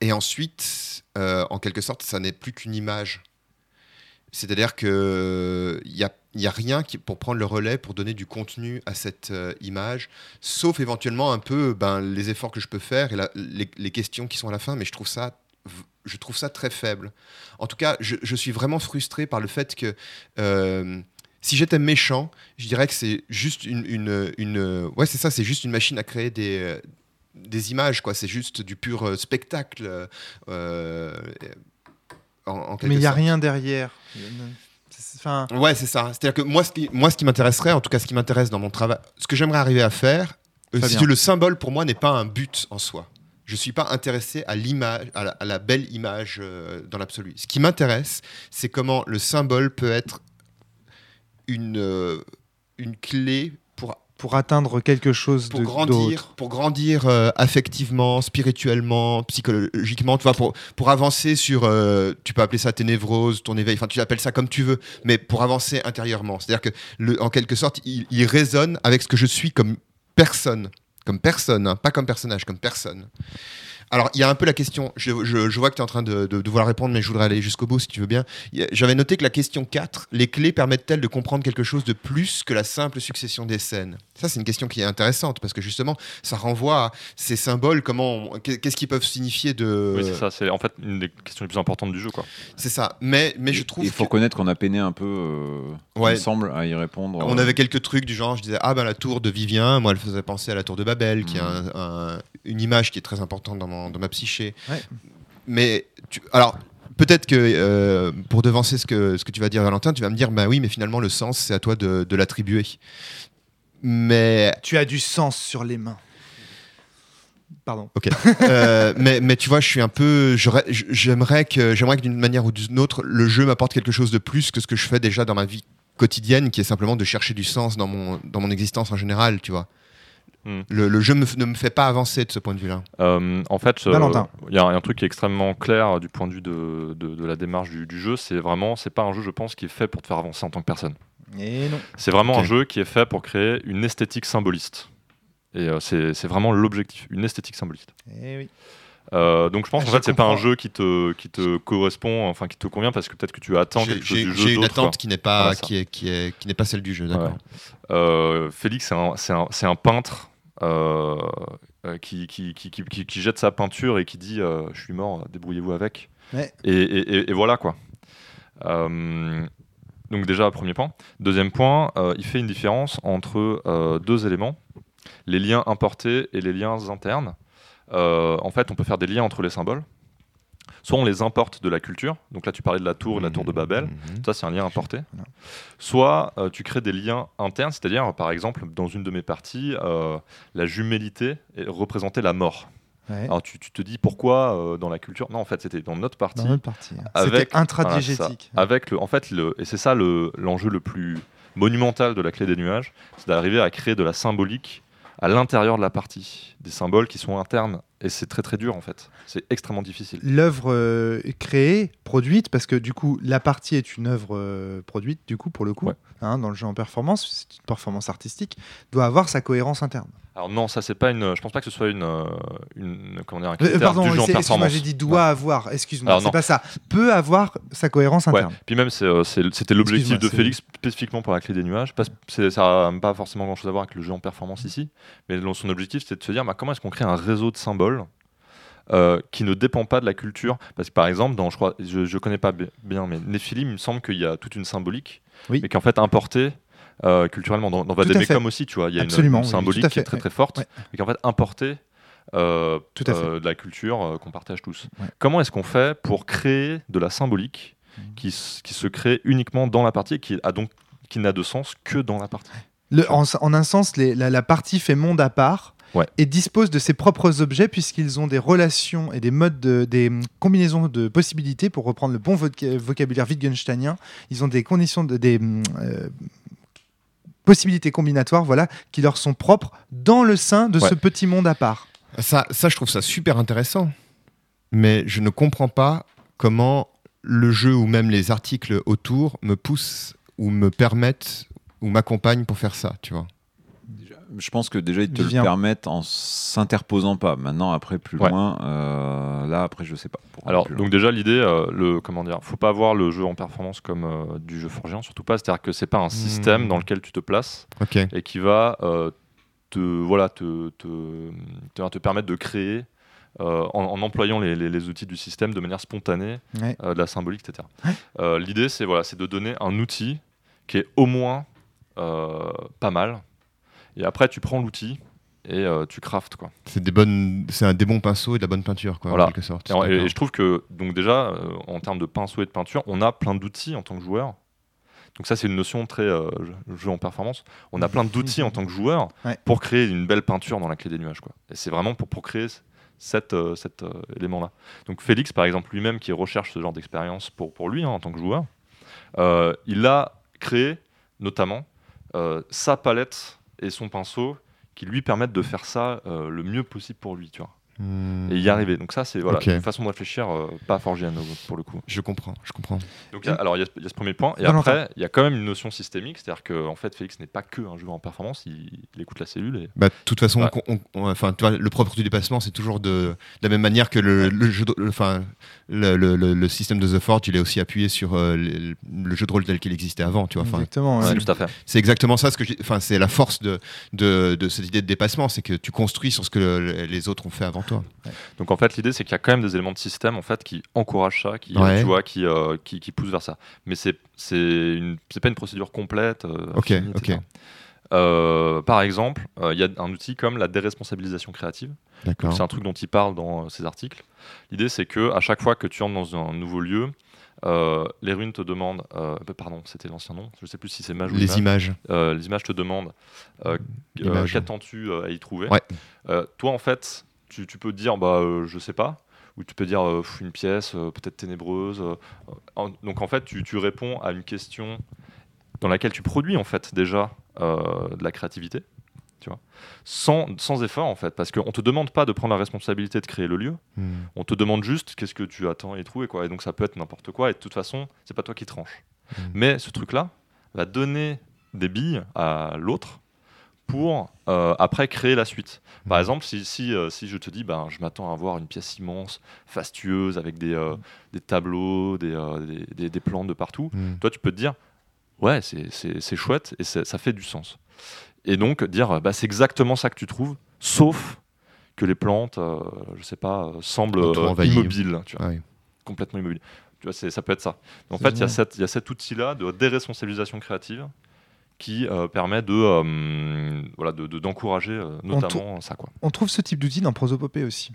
Et ensuite, euh, en quelque sorte, ça n'est plus qu'une image. C'est-à-dire que il y a, a rien pour prendre le relais, pour donner du contenu à cette euh, image, sauf éventuellement un peu ben, les efforts que je peux faire et les, questions qui sont à la fin, mais je trouve ça, je trouve ça très faible. En tout cas, je, suis vraiment frustré par le fait que euh, si j'étais méchant, je dirais que c'est juste une, ouais, c'est ça, c'est juste une machine à créer des euh, images, quoi. C'est juste du pur euh, spectacle. euh, en, en quelque Mais il n'y a sorte. rien derrière. Enfin, Ouais, c'est ça. C'est-à-dire que moi, ce qui, moi, ce qui m'intéresserait, en tout cas, ce qui m'intéresse dans mon travail, ce que j'aimerais arriver à faire, euh, si tu le symbole pour moi n'est pas un but en soi. Je suis pas intéressé à l'image, à la belle image euh, dans l'absolu. Ce qui m'intéresse, c'est comment le symbole peut être une euh, une clé pour atteindre quelque chose pour de grandir, pour grandir euh, affectivement, spirituellement, psychologiquement, tu vois, pour, pour avancer sur, euh, tu peux appeler ça tes névroses, ton éveil, enfin tu appelles ça comme tu veux, mais pour avancer intérieurement. C'est-à-dire que, le, en quelque sorte, il, il résonne avec ce que je suis comme personne, comme personne, hein, pas comme personnage, comme personne. Alors, il y a un peu la question, je, je- je vois que tu es en train de, de, de vouloir répondre, mais je voudrais aller jusqu'au bout si tu veux bien. J'avais noté que la question 4, les clés permettent-elles de comprendre quelque chose de plus que la simple succession des scènes? Ça, c'est une question qui est intéressante, parce que justement, ça renvoie à ces symboles, comment, qu'est-ce qu'ils peuvent signifier de... Oui, c'est ça. C'est en fait une des questions les plus importantes du jeu, quoi. C'est ça. Mais, mais je trouve Il faut que- reconnaître qu'on a peiné un peu, euh, Ouais. ensemble, à y répondre. On euh, avait quelques trucs du genre, je disais, ah ben la tour de Vivien, moi elle faisait penser à la tour de Babel, qui est un- un- une image qui est très importante dans, mon- dans ma psyché. Ouais. Mais, tu- alors, peut-être que euh, pour devancer ce que, ce que tu vas dire, Valentin, tu vas me dire, bah oui, mais finalement le sens, c'est à toi de, de l'attribuer. Mais, Tu as du sens sur les mains. Pardon. euh, mais, mais tu vois, je suis un peu. J'aimerais que, j'aimerais que d'une manière ou d'une autre, le jeu m'apporte quelque chose de plus que ce que je fais déjà dans ma vie quotidienne, qui est simplement de chercher du sens dans mon, dans mon existence en général, tu vois. Hmm. Le, le jeu me ne me fait pas avancer de ce point de vue-là. Euh, en fait, euh, il y a un, truc qui est extrêmement clair euh, du point de vue de, de- de la démarche du, du jeu. C'est vraiment, c'est pas un jeu, je pense, qui est fait pour te faire avancer en tant que personne. Et non. C'est vraiment un jeu qui est fait pour créer une esthétique symboliste. Et euh, c'est vraiment l'objectif, une esthétique symboliste. Et oui. Euh, donc je pense Ah, qu'en je fait c'est pas un jeu qui te qui te correspond, enfin qui te convient parce que peut-être que tu attends J'ai quelque chose j'ai- du j'ai jeu une d'autre. quoi. attente qui n'est pas, Voilà, qui est, qui est, qui n'est pas celle du jeu, d'accord. Euh, Félix, c'est un, c'est un- c'est un peintre qui, qui, jette sa peinture et qui dit euh, Je suis mort, débrouillez-vous avec. Ouais. Et, et- et- et voilà quoi. Euh, donc, déjà, premier point. Deuxième point, euh, il fait une différence entre euh, deux éléments les liens importés et les liens internes. Euh, en fait, on peut faire des liens entre les symboles. Soit on les importe de la culture, donc là tu parlais de la tour et la tour de Babel, Mhm. ça, c'est un lien importé. Soit euh, tu crées des liens internes, c'est-à-dire, par exemple, dans une de mes parties, euh, la jumélité est- représentait la mort. Ouais. Alors tu, tu te dis pourquoi euh, dans la culture? Non, en fait, c'était dans notre partie. Dans notre partie. Avec-. Voilà, ça. avec le, en fait, le, et c'est ça le- l'enjeu le plus monumental de la clé des nuages, c'est d'arriver à créer de la symbolique à l'intérieur de la partie, des symboles qui sont internes. Et c'est très très dur en fait. C'est extrêmement difficile. L'œuvre euh, créée, produite, parce que du coup, la partie est une œuvre euh, produite, du coup, pour le coup, Ouais. hein, dans le jeu en performance, c'est une performance artistique, doit avoir sa cohérence interne. Alors non, ça c'est pas une. Je pense pas que ce soit une, euh, une comment dire, un Euh, critère pardon, du jeu en performance. j'ai dit doit avoir, excuse-moi, c'est pas ça. Peut avoir sa cohérence Ouais. interne. Puis même, euh, c'était l'objectif de Félix spécifiquement pour la clé des nuages. C'est- ça n'a pas forcément grand-chose à voir avec le jeu en performance ici. Mais son objectif, c'était de se dire bah, comment est-ce qu'on crée un réseau de symboles euh, qui ne dépend pas de la culture? Parce que par exemple, dans, je crois, je, je connais pas bi- bien, mais Néphilim, il me semble qu'il y a toute une symbolique, Oui. mais qui est en fait importée euh, culturellement. Dans, dans. Vademecum aussi, tu vois, il y a une- Absolument, une, oui, symbolique qui est très très forte, Ouais. mais qui est en fait importée. euh, Tout à fait. euh, de la culture qu'on partage tous. Ouais. Comment est-ce qu'on fait pour créer de la symbolique Mmh. qui, qui se crée uniquement dans la partie et qui a donc qui n'a de sens que dans la partie? Le- en, en un sens, les- la, la partie fait monde à part Ouais. et dispose de ses propres objets puisqu'ils ont des relations et des modes, de- des combinaisons de possibilités pour reprendre le bon voca- vocabulaire Wittgensteinien. Ils ont des conditions de des euh, possibilités combinatoires, voilà, qui leur sont propres dans le sein de Ouais. ce petit monde à part. Ça, ça, je trouve ça super intéressant. Mais je ne comprends pas comment le jeu ou même les articles autour me poussent ou me permettent ou m'accompagnent pour faire ça, tu vois. Je pense que déjà ils te Vivien. le permettent en s'interposant pas. Maintenant, après plus Ouais. loin, euh, là après je sais pas. Alors donc déjà l'idée, euh, le comment dire, faut pas voir le jeu en performance comme euh, du jeu forgéant, surtout pas. C'est-à-dire que c'est pas un système Hmm. dans lequel tu te places et qui va euh, te voilà te, te, te, te permettre de créer euh, en, en employant les, les- les outils du système de manière spontanée Ouais. euh, de la symbolique, etc. Ouais. Euh, L'idée, c'est voilà, c'est de donner un outil qui est au moins euh, pas mal. Et après, tu prends l'outil et euh, tu craftes quoi. C'est des bonnes, c'est un des bons pinceaux et de la bonne peinture, quoi, Voilà. en quelque sorte. Et, je trouve que donc déjà, euh, en termes de pinceau et de peinture, on a plein d'outils en tant que joueur. Donc ça, c'est une notion très euh, jeu- en performance. On a plein d'outils en tant que joueur Ouais. pour créer une belle peinture dans la clé des nuages. Quoi. Et c'est vraiment pour, pour créer c- cet, euh, cet euh, élément-là. Donc Félix, par exemple, lui-même, qui recherche ce genre d'expérience pour, pour lui hein, en tant que joueur, euh, il a créé notamment euh, sa palette et son pinceau qui lui permettent de faire ça euh, le mieux possible pour lui. Tu vois. Hmm. et y arriver. Donc ça, c'est voilà, une façon de réfléchir, euh, pas forgiano pour le coup. Je comprends, je comprends. Donc, il y a- alors, il y, a- il y a ce premier point. Et après, il y a quand même une notion systémique. C'est-à-dire que, en fait, Félix n'est pas que un joueur en performance. Il, il écoute la cellule. Et... Bah, de toute façon, Ouais. on- on- enfin, tu vois, le propre du dépassement, c'est toujours de, de la même manière que le, le jeu, de- le- enfin, le, le- le- le système de The Forge, il est aussi appuyé sur euh, le, le jeu de rôle tel qu'il existait avant. Tu vois, Exactement. Ouais, tout à fait. c'est exactement ça. Ce que, enfin, c'est la force de, de, de cette idée de dépassement, c'est que tu construis sur ce que le- les autres ont fait avant toi. Donc en fait, l'idée c'est qu'il y a quand même des éléments de système en fait qui encouragent ça, qui Ouais. tu vois, qui, euh, qui qui poussent vers ça. Mais c'est c'est une c'est pas une procédure complète. euh, Ok, infinie, ok. Euh, par exemple, il y a un outil comme la déresponsabilisation créative. C'est un truc dont il parle dans ses articles. L'idée c'est que à chaque fois que tu entres dans un nouveau lieu, euh, les ruines te demandent, euh, bah, pardon, c'était l'ancien nom, je sais plus si c'est Mage ou Les Image. images. Euh, les images te demandent qu'attends-tu à y trouver. Ouais. Toi, en fait, tu, tu peux dire, bah, euh, je sais pas, ou tu peux dire euh, une pièce euh, peut-être ténébreuse. euh, en- donc, en fait, tu, tu réponds à une question dans laquelle tu produis en fait déjà de la créativité, tu vois, sans, sans effort en fait, parce qu'on te demande pas de prendre la responsabilité de créer le lieu. Hmm. On te demande juste qu'est-ce que tu attends et trouver quoi. Et donc ça peut être n'importe quoi. Et de toute façon, c'est pas toi qui tranches. Mhm. Mais ce truc-là va donner des billes à l'autre pour euh, après créer la suite. Par Mhm. exemple, si, si, euh, si je te dis, ben, je m'attends à voir une pièce immense, fastueuse, avec des, euh, des tableaux, des, des, des- des plans de partout, Hmm. toi tu peux te dire, ouais, c'est- c'est c'est chouette et ça fait du sens. Et donc dire, bah, c'est exactement ça que tu trouves, sauf que les plantes, je sais pas, semblent immobiles, tu vois, Ah oui. complètement immobiles. Tu vois, ça peut être ça. En fait, il y, y a cet outil-là de déresponsabilisation créative qui euh, permet de euh, voilà de- de- d'encourager euh, notamment ça quoi. On trouve ce type d'outil dans Prosopopée aussi.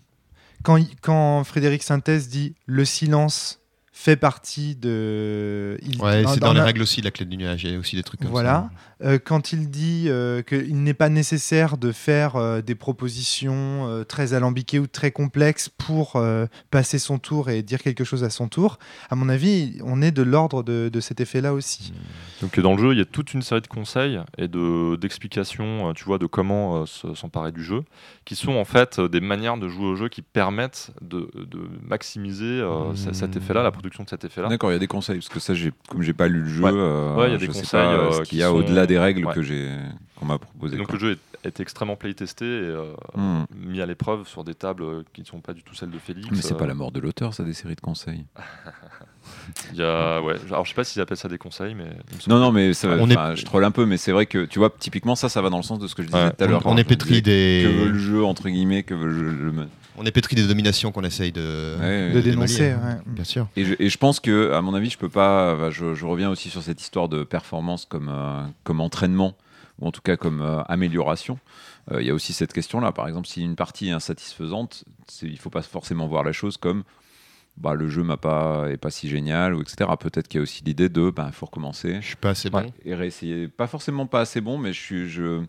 Quand, il- quand Frédéric Synthèse dit le silence fait partie de. il- Ouais, c'est dans dans les la- règles aussi de la clé du nuage. Il y a aussi des trucs comme Voilà. ça. Euh, quand il dit euh, qu'il n'est pas nécessaire de faire euh, des propositions euh, très alambiquées ou très complexes pour euh, passer son tour et dire quelque chose à son tour, à mon avis, on est de l'ordre de, de cet effet-là aussi. Donc dans le jeu, il y a toute une série de conseils et de d'explications, euh, tu vois, de comment euh, se- s'emparer du jeu, qui sont en fait euh, des manières de jouer au jeu qui permettent de, de maximiser euh, cet Mmh. effet-là, la de cet effet-là. D'accord, il y a des conseils parce que ça, comme j'ai pas lu le jeu, Ouais. euh, Ouais, y a des je sais conseils, pas, euh, ce qui qu'il y a sont- au-delà des règles que j'ai qu'on m'a proposé. Et donc quoi. le jeu est, est extrêmement playtesté et euh, Hmm. mis à l'épreuve sur des tables qui ne sont pas du tout celles de Félix. Mais c'est Euh, pas la mort de l'auteur, ça, des séries de conseils. Il y a, ouais, alors je sais pas s'ils appellent ça des conseils, mais Non, non, mais ça, On est- je troll un peu, mais c'est vrai que tu vois, typiquement, ça, ça va dans le sens de ce que je disais Ouais. tout à l'heure. On, on est pétri disais Que veut le des, jeu, entre guillemets, que veut le, le- on est pétri des dominations qu'on essaye de, Ouais, de dénoncer. ouais. Bien sûr. Et je, et je pense que, à mon avis, je peux pas. je reviens aussi sur cette histoire de performance comme, euh, comme entraînement, ou en tout cas comme euh, amélioration. Euh, Il y a aussi cette question-là. Par exemple, si une partie est insatisfaisante, il faut pas forcément voir la chose comme bah, le jeu m'a pas est pas si génial ou etc. Peut-être qu'il y a aussi l'idée de bah, faut recommencer Je suis pas assez bon. et réessayer. Pas forcément pas assez bon, mais je suis je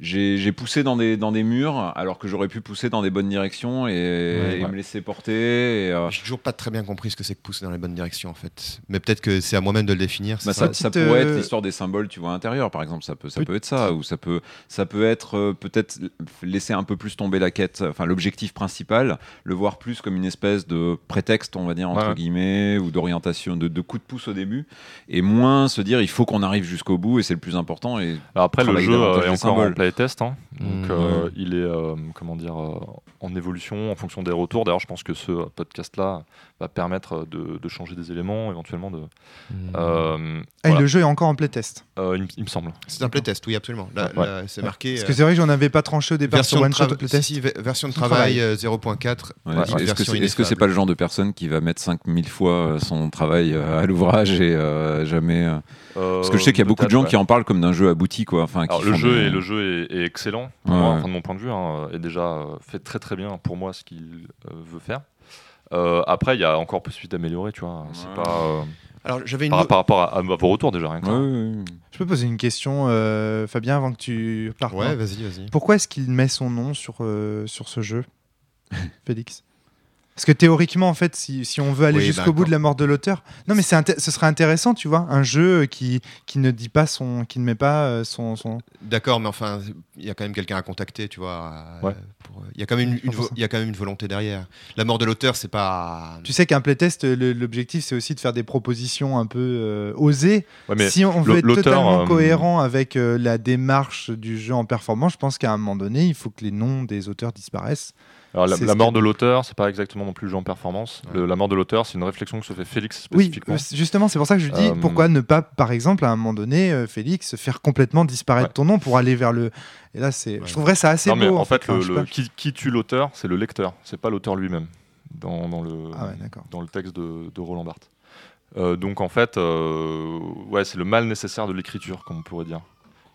j'ai j'ai poussé dans des, dans des murs alors que j'aurais pu pousser dans des bonnes directions et, et ouais. me laisser porter. euh, J'ai toujours pas très bien compris ce que c'est que pousser dans les bonnes directions en fait. Mais peut-être que c'est à moi-même de le définir. Bah, ça ça, ça Petite, pourrait euh, être l'histoire des symboles, tu vois, intérieurs, par exemple. Ça peut, ça peut être ça, ou ça peut, ça peut être euh, peut-être laisser un peu plus tomber la quête, enfin l'objectif principal, le voir plus comme une espèce de prétexte, on va dire entre Ouais. guillemets, ou d'orientation, de, de coup de pouce au début, et moins se dire il faut qu'on arrive jusqu'au bout et c'est le plus important. Et Alors après, le jeu euh, est encore en symboles. playtest, hein. donc Mmh, euh, il est euh, comment dire euh, en évolution en fonction des retours. D'ailleurs, je pense que ce podcast-là va permettre de, de changer des éléments, éventuellement de. euh, Ah, et le jeu est encore en playtest. Euh, il, me- il me semble. C'est un playtest, oui, absolument. Là, Ouais. là, c'est marqué. Parce euh, que c'est vrai que j'en avais pas tranché au départ version sur de One Shot trava- au playtest. si, si, ve- version de Son travail travail. euh, 0.4. Ouais, euh, est-ce que c'est est -ce pas le genre de personne qui va mettre 5000 fois son travail à l'ouvrage et euh, jamais. euh, Parce que je sais qu'il y a beaucoup de gens qui en parlent comme d'un jeu abouti, quoi. Enfin, qui Alors, le font jeu, des- est, le jeu est, est excellent, pour Ouais, moi, enfin, de mon point de vue, hein, et déjà euh, fait très très bien pour moi ce qu'il euh, veut faire. Euh, après, il y a encore possibilité d'améliorer, tu vois. C'est Ouais. pas euh, Alors j'avais une. par, par rapport à, à vos retours déjà. Rien que. Ouais. Je peux poser une question, euh, Fabien, avant que tu partes. Ouais, vas-y, vas-y. Pourquoi est-ce qu'il met son nom sur, euh, sur ce jeu, Félix? Parce que théoriquement, en fait, si, si on veut aller Oui, jusqu'au bout de la mort de l'auteur, non, mais ce serait intéressant, tu vois, un jeu qui, qui ne dit pas son, qui ne met pas euh, son, son... D'accord, mais enfin, il y a quand même quelqu'un à contacter, tu vois. Ouais. pour- Il y a quand même une, une pour vo- ça. il y a quand même une volonté derrière. La mort de l'auteur, c'est pas. Tu sais qu'un playtest, l'objectif, c'est aussi de faire des propositions un peu euh, osées. Ouais, mais si on veut être totalement euh, cohérent avec euh, la démarche du jeu en performance, je pense qu'à un moment donné, il faut que les noms des auteurs disparaissent. Alors, la, mort de l'auteur, c'est pas exactement non plus le jeu en performance. Ouais. Le- la mort de l'auteur, c'est une réflexion que se fait Félix Oui, spécifiquement. euh, justement, c'est pour ça que je dis Euh, pourquoi ne pas, par exemple, à un moment donné, euh, Félix, faire complètement disparaître Ouais. ton nom pour aller vers le. Et là, c'est. Ouais. Je trouverais ça assez non, mais beau. en fait, le- le- pas. qui, qui tue l'auteur, c'est le lecteur, c'est pas l'auteur lui-même dans, dans le, Ah dans le texte de, de Roland Barthes. Euh, donc en fait, euh, ouais, c'est le mal nécessaire de l'écriture, comme on pourrait dire,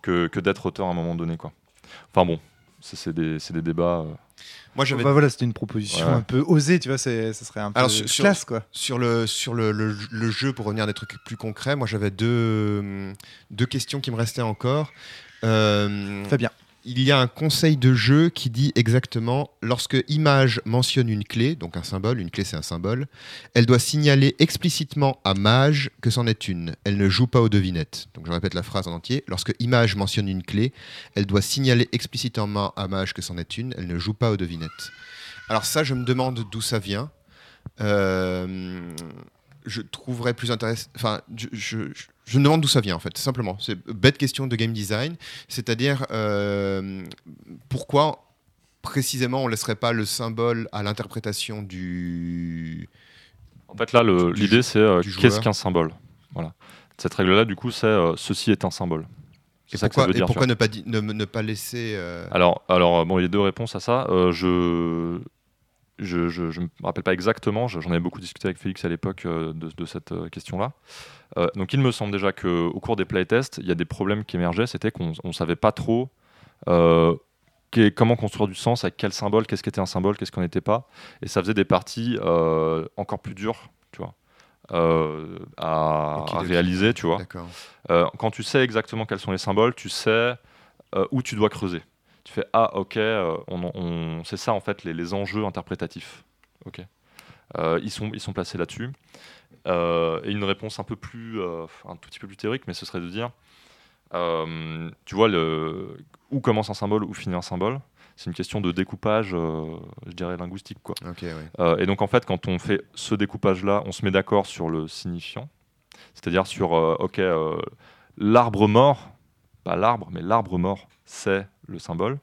que, que d'être auteur à un moment donné. Quoi. Enfin bon, c'est c'est des, c'est des débats. Moi, j'avais Bah voilà, c'était une proposition Ouais. un peu osée, tu vois, c'est- ça serait un peu Alors, sur- sur- classe, quoi. sur le sur le, le- le jeu pour revenir à des trucs plus concrets. Moi, j'avais deux deux questions qui me restaient encore. Euh, Fabien. Il y a un conseil de jeu qui dit exactement lorsque image mentionne une clé, donc un symbole, une clé c'est un symbole, elle doit signaler explicitement à mage que c'en est une. Elle ne joue pas aux devinettes. Donc je répète la phrase en entier. Lorsque image mentionne une clé, elle doit signaler explicitement à mage que c'en est une. Elle ne joue pas aux devinettes. Alors ça, je me demande d'où ça vient. Euh, je trouverais plus intéressant. Enfin, je, je me demande d'où ça vient en fait, simplement. C'est bête question de game design. C'est-à-dire, euh, pourquoi précisément on laisserait pas le symbole à l'interprétation du. En fait, là, l'idée, c'est euh, qu'est-ce qu'un symbole? Voilà. Cette règle-là, du coup, c'est euh, ceci est un symbole. Et ça que ça pourquoi, veut dire. ne, pas ne, ne laisser. Alors, alors, bon, il y a deux réponses à ça. Je, je, je me rappelle pas exactement. je- J'en avais beaucoup discuté avec Félix à l'époque euh, de, de cette euh, question-là. Euh, donc, il me semble déjà qu'au cours des playtests, il y a des problèmes qui émergeaient. C'était qu'on ne savait pas trop euh, comment construire du sens, avec quel symbole, qu'est-ce qui était un symbole, qu'est-ce qu'on n'était pas. Et ça faisait des parties euh, encore plus dures, tu vois, à, à réaliser, tu vois. Quand tu sais exactement quels sont les symboles, tu sais où tu dois creuser. Tu fais ah ok, euh, on, on- c'est ça en fait les, les enjeux interprétatifs. Ok, Euh, ils sont ils sont placés là-dessus. Euh, et une réponse un peu plus un tout petit peu plus théorique, mais ce serait de dire, euh, tu vois le où commence un symbole, où finit un symbole. C'est une question de découpage, euh, je dirais linguistique quoi. Ok, ouais. Euh, et donc en fait, quand on fait ce découpage-là, on se met d'accord sur le signifiant, c'est-à-dire sur, ok, l'arbre mort, pas l'arbre, mais l'arbre mort, c'est le symbole.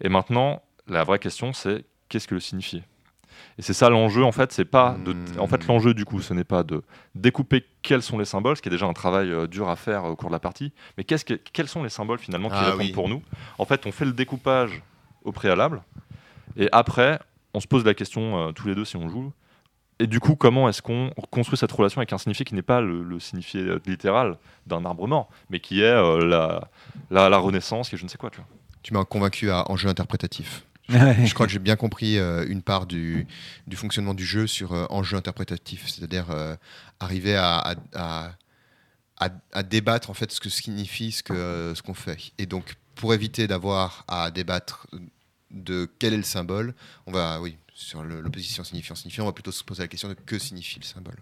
Et maintenant, la vraie question, c'est qu'est-ce que le signifier Et c'est ça l'enjeu, en fait, c'est pas de, Hmm. en fait l'enjeu du coup, ce n'est pas de découper quels sont les symboles, ce qui est déjà un travail euh, dur à faire au cours de la partie, mais que, quels sont les symboles finalement qui Ah répondent oui. pour nous? En fait, on fait le découpage au préalable, et après, on se pose la question euh, tous les deux si on joue. Et du coup, comment est-ce qu'on construit cette relation avec un signifié qui n'est pas le, le signifié littéral d'un arbre mort, mais qui est euh, la, la, la renaissance, qui est je ne sais quoi, tu vois. Tu m'as convaincu à enjeu interprétatif. Je crois que j'ai bien compris euh, une part du, du fonctionnement du jeu sur euh, enjeu interprétatif, c'est-à-dire euh, arriver à, à, à- à- à débattre en fait ce que signifie ce que euh, ce qu'on fait. Et donc pour éviter d'avoir à débattre de quel est le symbole, on va oui sur l'opposition signifiant signifiant, on va plutôt se poser la question de que signifie le symbole.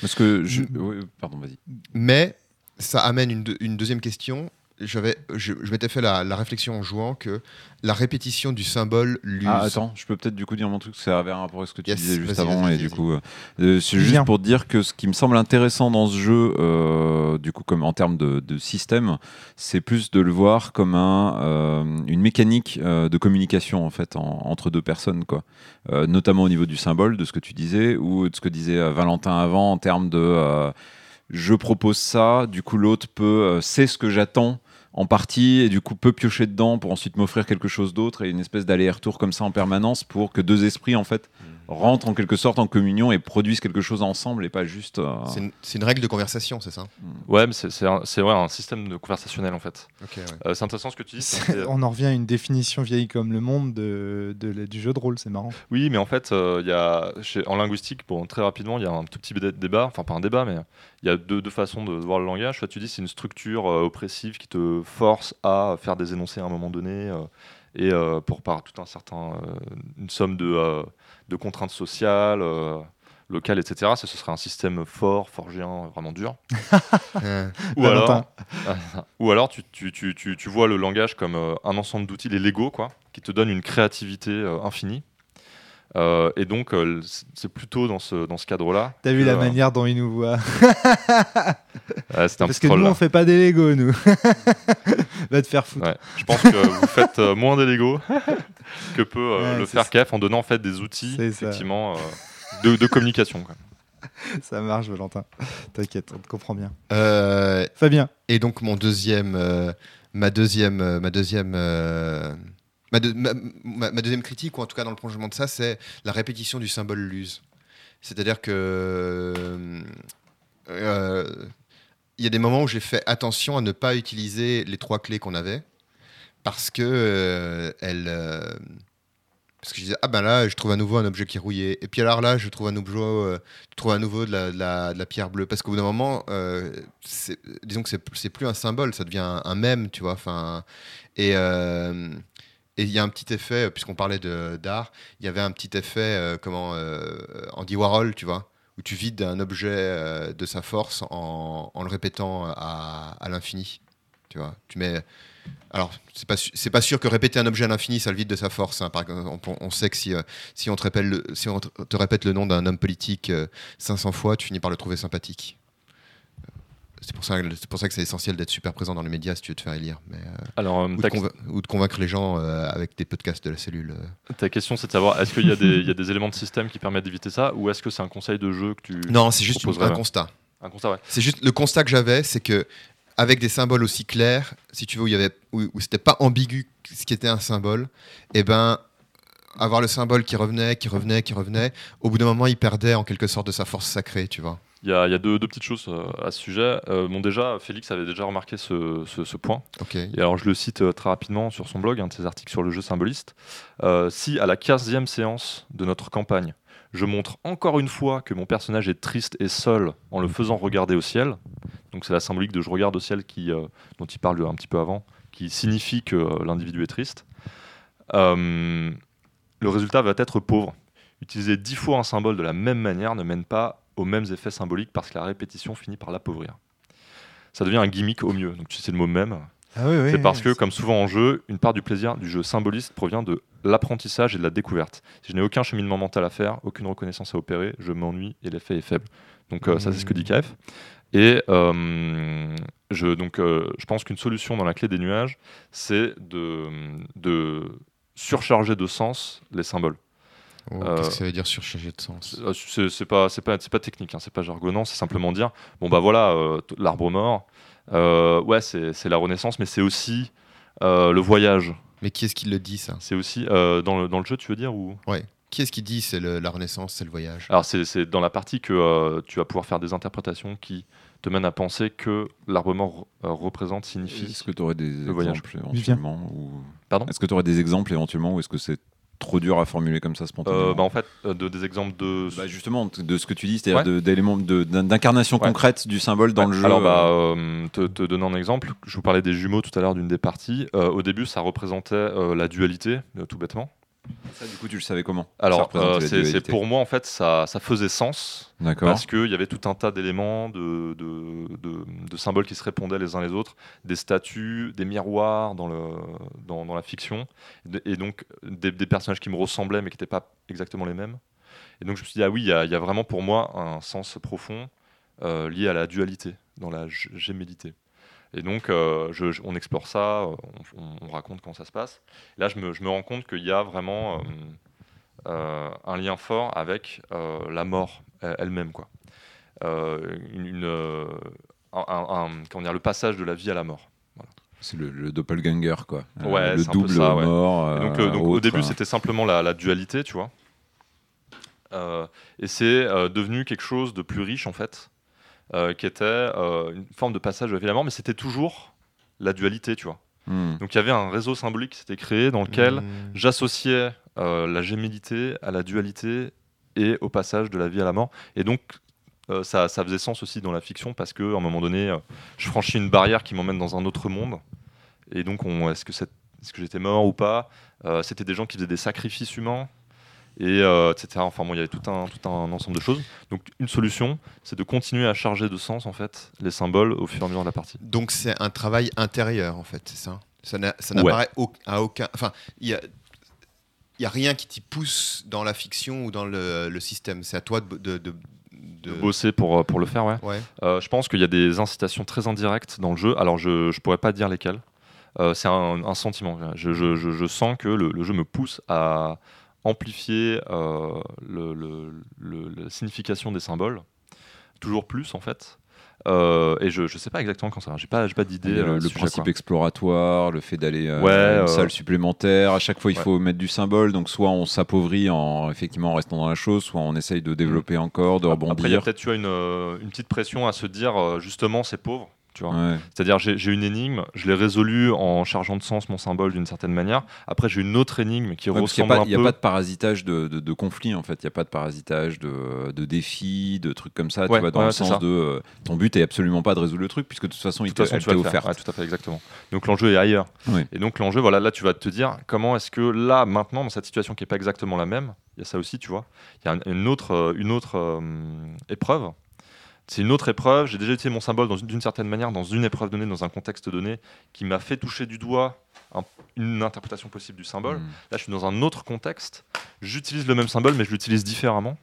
Parce que je... Mm. oui, pardon, vas-y. Mais ça amène une deuxième question. J'avais, je, je m'étais fait la, la réflexion en jouant que la répétition du symbole l'use. Ah, attends, je peux peut-être du coup dire mon truc, ça avait un rapport avec ce que tu Yes, disais juste avant. et du coup, euh, euh, c'est juste pour dire que ce qui me semble intéressant dans ce jeu, euh, du coup, comme en termes de, de système, c'est plus de le voir comme un, euh, une mécanique euh, de communication en fait en- entre deux personnes, quoi. Euh, notamment au niveau du symbole, de ce que tu disais, ou de ce que disait euh, Valentin avant en termes de euh, je propose ça, du coup l'autre peut euh, sait ce que j'attends en partie et du coup peut piocher dedans pour ensuite m'offrir quelque chose d'autre et une espèce d'aller-retour comme ça en permanence pour que deux esprits en fait rentrent en quelque sorte en communion et produisent quelque chose ensemble et pas juste euh, C'est une, c'est une règle de conversation, c'est ça Ouais, mais c'est, c'est, un, c'est, ouais, un système de conversationnel en fait. Ouais. Euh, c'est intéressant ce que tu dis. On en revient à une définition vieille comme le monde de, de- du jeu de rôle, c'est marrant. Oui, mais en fait, euh, il y a, chez- en linguistique, bon, très rapidement, il y a un tout petit dé- débat, enfin pas un débat, mais il y a deux, deux façons de voir le langage. Soit tu dis c'est une structure euh, oppressive qui te force à faire des énoncés à un moment donné, euh, et euh, pour par tout un certain euh, une somme de, euh, de contraintes sociales, euh, locales, etc. Ça, ce serait un système fort, forgien, vraiment dur. Ou alors, ou alors tu, tu, tu, tu, tu vois le langage comme euh, un ensemble d'outils, les Lego, quoi, qui te donnent une créativité euh, infinie. Euh, et donc, euh, c'est plutôt dans ce, dans ce cadre-là. T'as vu la euh, manière dont il nous voit ouais, un Parce petit que troll, nous, là. on fait pas des Lego, nous. Va te faire foutre. Ouais. Je pense que vous faites euh, moins des Lego que peut euh, Ouais, le faire ça. KF en donnant en fait des outils effectivement euh, de, de communication. quoi. Ça marche, Valentin. T'inquiète, on te comprend bien. euh, Fabien, Et donc mon deuxième, euh, ma deuxième, euh, ma deuxième, euh, ma, deux- ma- ma- ma deuxième critique, ou en tout cas dans le prolongement de ça, c'est la répétition du symbole luse. C'est-à-dire que euh, il y a des moments où j'ai fait attention à ne pas utiliser les trois clés qu'on avait parce que euh, elles, euh, parce que je disais ah ben là je trouve à nouveau un objet qui est rouillé et puis alors là je trouve à nouveau euh, je trouve à nouveau de la, pierre bleue parce qu'au bout d'un moment euh, disons que c'est plus un symbole ça devient un, un mème tu vois enfin et euh, et il y a un petit effet euh, puisqu'on parlait d'art il y avait un petit effet euh, comment euh, Andy Warhol tu vois où tu vides un objet euh, de sa force en, le répétant à, l'infini tu vois tu mets alors, c'est pas, pas sûr que répéter un objet à l'infini, ça le vide de sa force. hein. Par exemple, on, sait que si, on te répète le, si on te te répète le nom d'un homme politique euh, 500 fois, tu finis par le trouver sympathique. C'est pour, ça, c'est pour ça que c'est essentiel d'être super présent dans les médias si tu veux te faire élire. Mais, euh, Alors, euh, ou, de ta, conva- ou de convaincre les gens euh, avec des podcasts de la cellule. euh. ta question, c'est de savoir est-ce qu'il y, a des- il y a des éléments de système qui permettent d'éviter ça ou est-ce que c'est un conseil de jeu que tu. Non, c'est juste un constat. Un constat, ouais. C'est juste le constat que j'avais, c'est que avec des symboles aussi clairs, si tu veux, où il y avait, où, où c'était pas ambigu ce qui était un symbole, et ben avoir le symbole qui revenait, qui revenait, qui revenait, au bout d'un moment, il perdait en quelque sorte de sa force sacrée, tu vois. Il y a, il y a deux, deux petites choses euh, à ce sujet. Euh, bon, déjà, Félix avait déjà remarqué ce, ce- ce point. Et alors, je le cite euh, très rapidement sur son blog, un de ses articles sur le jeu symboliste. Si à la 15e séance de notre campagne, je montre encore une fois que mon personnage est triste et seul en le faisant regarder au ciel, donc c'est la symbolique de je regarde au ciel qui, euh, dont il parle un petit peu avant, qui signifie que euh, l'individu est triste, euh, le résultat va être pauvre. Utiliser dix fois un symbole de la même manière ne mène pas aux mêmes effets symboliques parce que la répétition finit par l'appauvrir. Ça devient un gimmick au mieux. Donc tu sais le mot même. Ah oui, oui, C'est parce que, comme souvent en jeu, une part du plaisir du jeu symboliste provient de l'apprentissage et de la découverte. Si je n'ai aucun cheminement mental à faire, aucune reconnaissance à opérer, je m'ennuie et l'effet est faible. Donc euh, ça, c'est ce que dit KF. Et euh, je, donc, euh, je pense qu'une solution dans la clé des nuages, c'est de, de surcharger de sens les symboles. Oh, Euh, Qu'est-ce que ça veut dire surcharger de sens Euh, C'est pas, c'est pas, c'est pas technique, hein, c'est pas jargonnant, c'est simplement dire bon bah voilà, euh, l'arbre mort, euh, ouais, c'est c'est la renaissance, mais c'est aussi euh, le voyage. Mais qui est-ce qui le dit, ça? C'est aussi euh, dans, le, dans le jeu, tu veux dire ou? Qui est-ce qui dit c'est le- la renaissance, c'est le voyage? Alors c'est c'est dans la partie que euh, tu vas pouvoir faire des interprétations qui te mènent à penser que l'arbre mort euh, représente, signifie. Est-ce que tu aurais des voyage. exemples éventuellement ou... Pardon? Est-ce que tu aurais des exemples éventuellement ou est-ce que c'est trop dur à formuler comme ça spontanément Euh, bah, en fait, euh, de, des exemples de. Bah, justement, de ce que tu dis, c'est-à-dire Ouais. d'éléments d'incarnation Ouais. concrète du symbole dans Ouais. le jeu. Alors, bah, euh, euh, te, te donner un exemple, je vous parlais des jumeaux tout à l'heure d'une des parties. Euh, au début, ça représentait la dualité, tout bêtement. Ça, du coup, tu le savais comment? Alors, euh, c'est pour moi, en fait, ça, ça faisait sens. Parce qu'il y avait tout un tas d'éléments, de, de, de- de symboles qui se répondaient les uns les autres, des statues, des miroirs dans, le, dans, dans la fiction, et donc des, des personnages qui me ressemblaient mais qui n'étaient pas exactement les mêmes. Et donc je me suis dit, ah oui, il y, a- il y a vraiment pour moi un sens profond euh, lié à la dualité, dans la gémellité. Et donc euh, je- je- on explore ça, on, on raconte comment ça se passe. Là, je me, je me rends compte qu'il y a vraiment euh, euh, un lien fort avec la mort elle-même. quoi. Une, une, un- un- un- comment dire, le passage de la vie à la mort. C'est le, le doppelganger, quoi. Ouais, le double ça, mort. Et donc, donc, au début, c'était simplement la, la dualité, tu vois. Euh, et c'est euh, devenu quelque chose de plus riche, en fait, qui était euh, une forme de passage de la vie à la mort, mais c'était toujours la dualité, tu vois. Hmm. Donc, il y avait un réseau symbolique qui s'était créé dans lequel Mmh. j'associais euh, la gémellité à la dualité et au passage de la vie à la mort. Et donc, euh, ça, ça faisait sens aussi dans la fiction parce que, à un moment donné, euh, je franchis une barrière qui m'emmène dans un autre monde. Et donc, on- est-ce que que j'étais mort ou pas? Euh, C'était des gens qui faisaient des sacrifices humains. Et euh, etc. Enfin bon, il y avait tout un, tout un ensemble de choses. Donc une solution, c'est de continuer à charger de sens en fait les symboles au fur et à mesure de la partie. Donc c'est un travail intérieur en fait, c'est ça? Ça Ouais. n'apparaît à aucun. Enfin, il y a, il y a rien qui t'y pousse dans la fiction ou dans le, le système. C'est à toi de. de, de- de- De bosser pour, euh, pour le faire, ouais. Ouais. Euh, je pense qu'il y a des incitations très indirectes dans le jeu. Alors, je ne pourrais pas dire lesquelles. Euh, c'est un, un sentiment. Je, je- je- je sens que le, le jeu me pousse à amplifier euh, le- le- le- la signification des symboles. Toujours plus, en fait. Euh, et je ne sais pas exactement quand ça va. J'ai pas, pas d'idée. Euh, le, sujet, principe exploratoire, le fait d'aller euh, Ouais, à une euh, salle supplémentaire. À chaque fois, il ouais. faut mettre du symbole. Donc, soit on s'appauvrit en effectivement en restant dans la chose, soit on essaye de développer encore, de Après, il y a rebondir. peut-être une, euh, une petite pression à se dire, euh, justement, c'est pauvre. Tu vois. Ouais. C'est-à-dire, j'ai j'ai une énigme, je l'ai résolue en chargeant de sens mon symbole d'une certaine manière. Après, j'ai une autre énigme qui Ouais, parce qu'il ressemble n'y a, pas- un il y a peu. pas de parasitage de, de, de conflit en fait. Il n'y a pas de parasitage de, de défis, de trucs comme ça. Ouais, tu vois, dans le sens de euh, ton but est absolument pas de résoudre le truc puisque de toute façon, il t'est façon, elle tu vas t'est le faire. offert. Tout à fait, exactement. Donc l'enjeu est ailleurs. Et donc l'enjeu, voilà, là, tu vas te dire comment est-ce que là, maintenant, dans cette situation qui n'est pas exactement la même, il y a ça aussi, tu vois. Il y a un- une autre, euh, une autre euh, épreuve. C'est une autre épreuve. J'ai déjà utilisé mon symbole d'une certaine manière, dans une épreuve donnée, dans un contexte donné, qui m'a fait toucher du doigt un- une interprétation possible du symbole. Mm. Là, je suis dans un autre contexte. J'utilise le même symbole, mais je l'utilise différemment.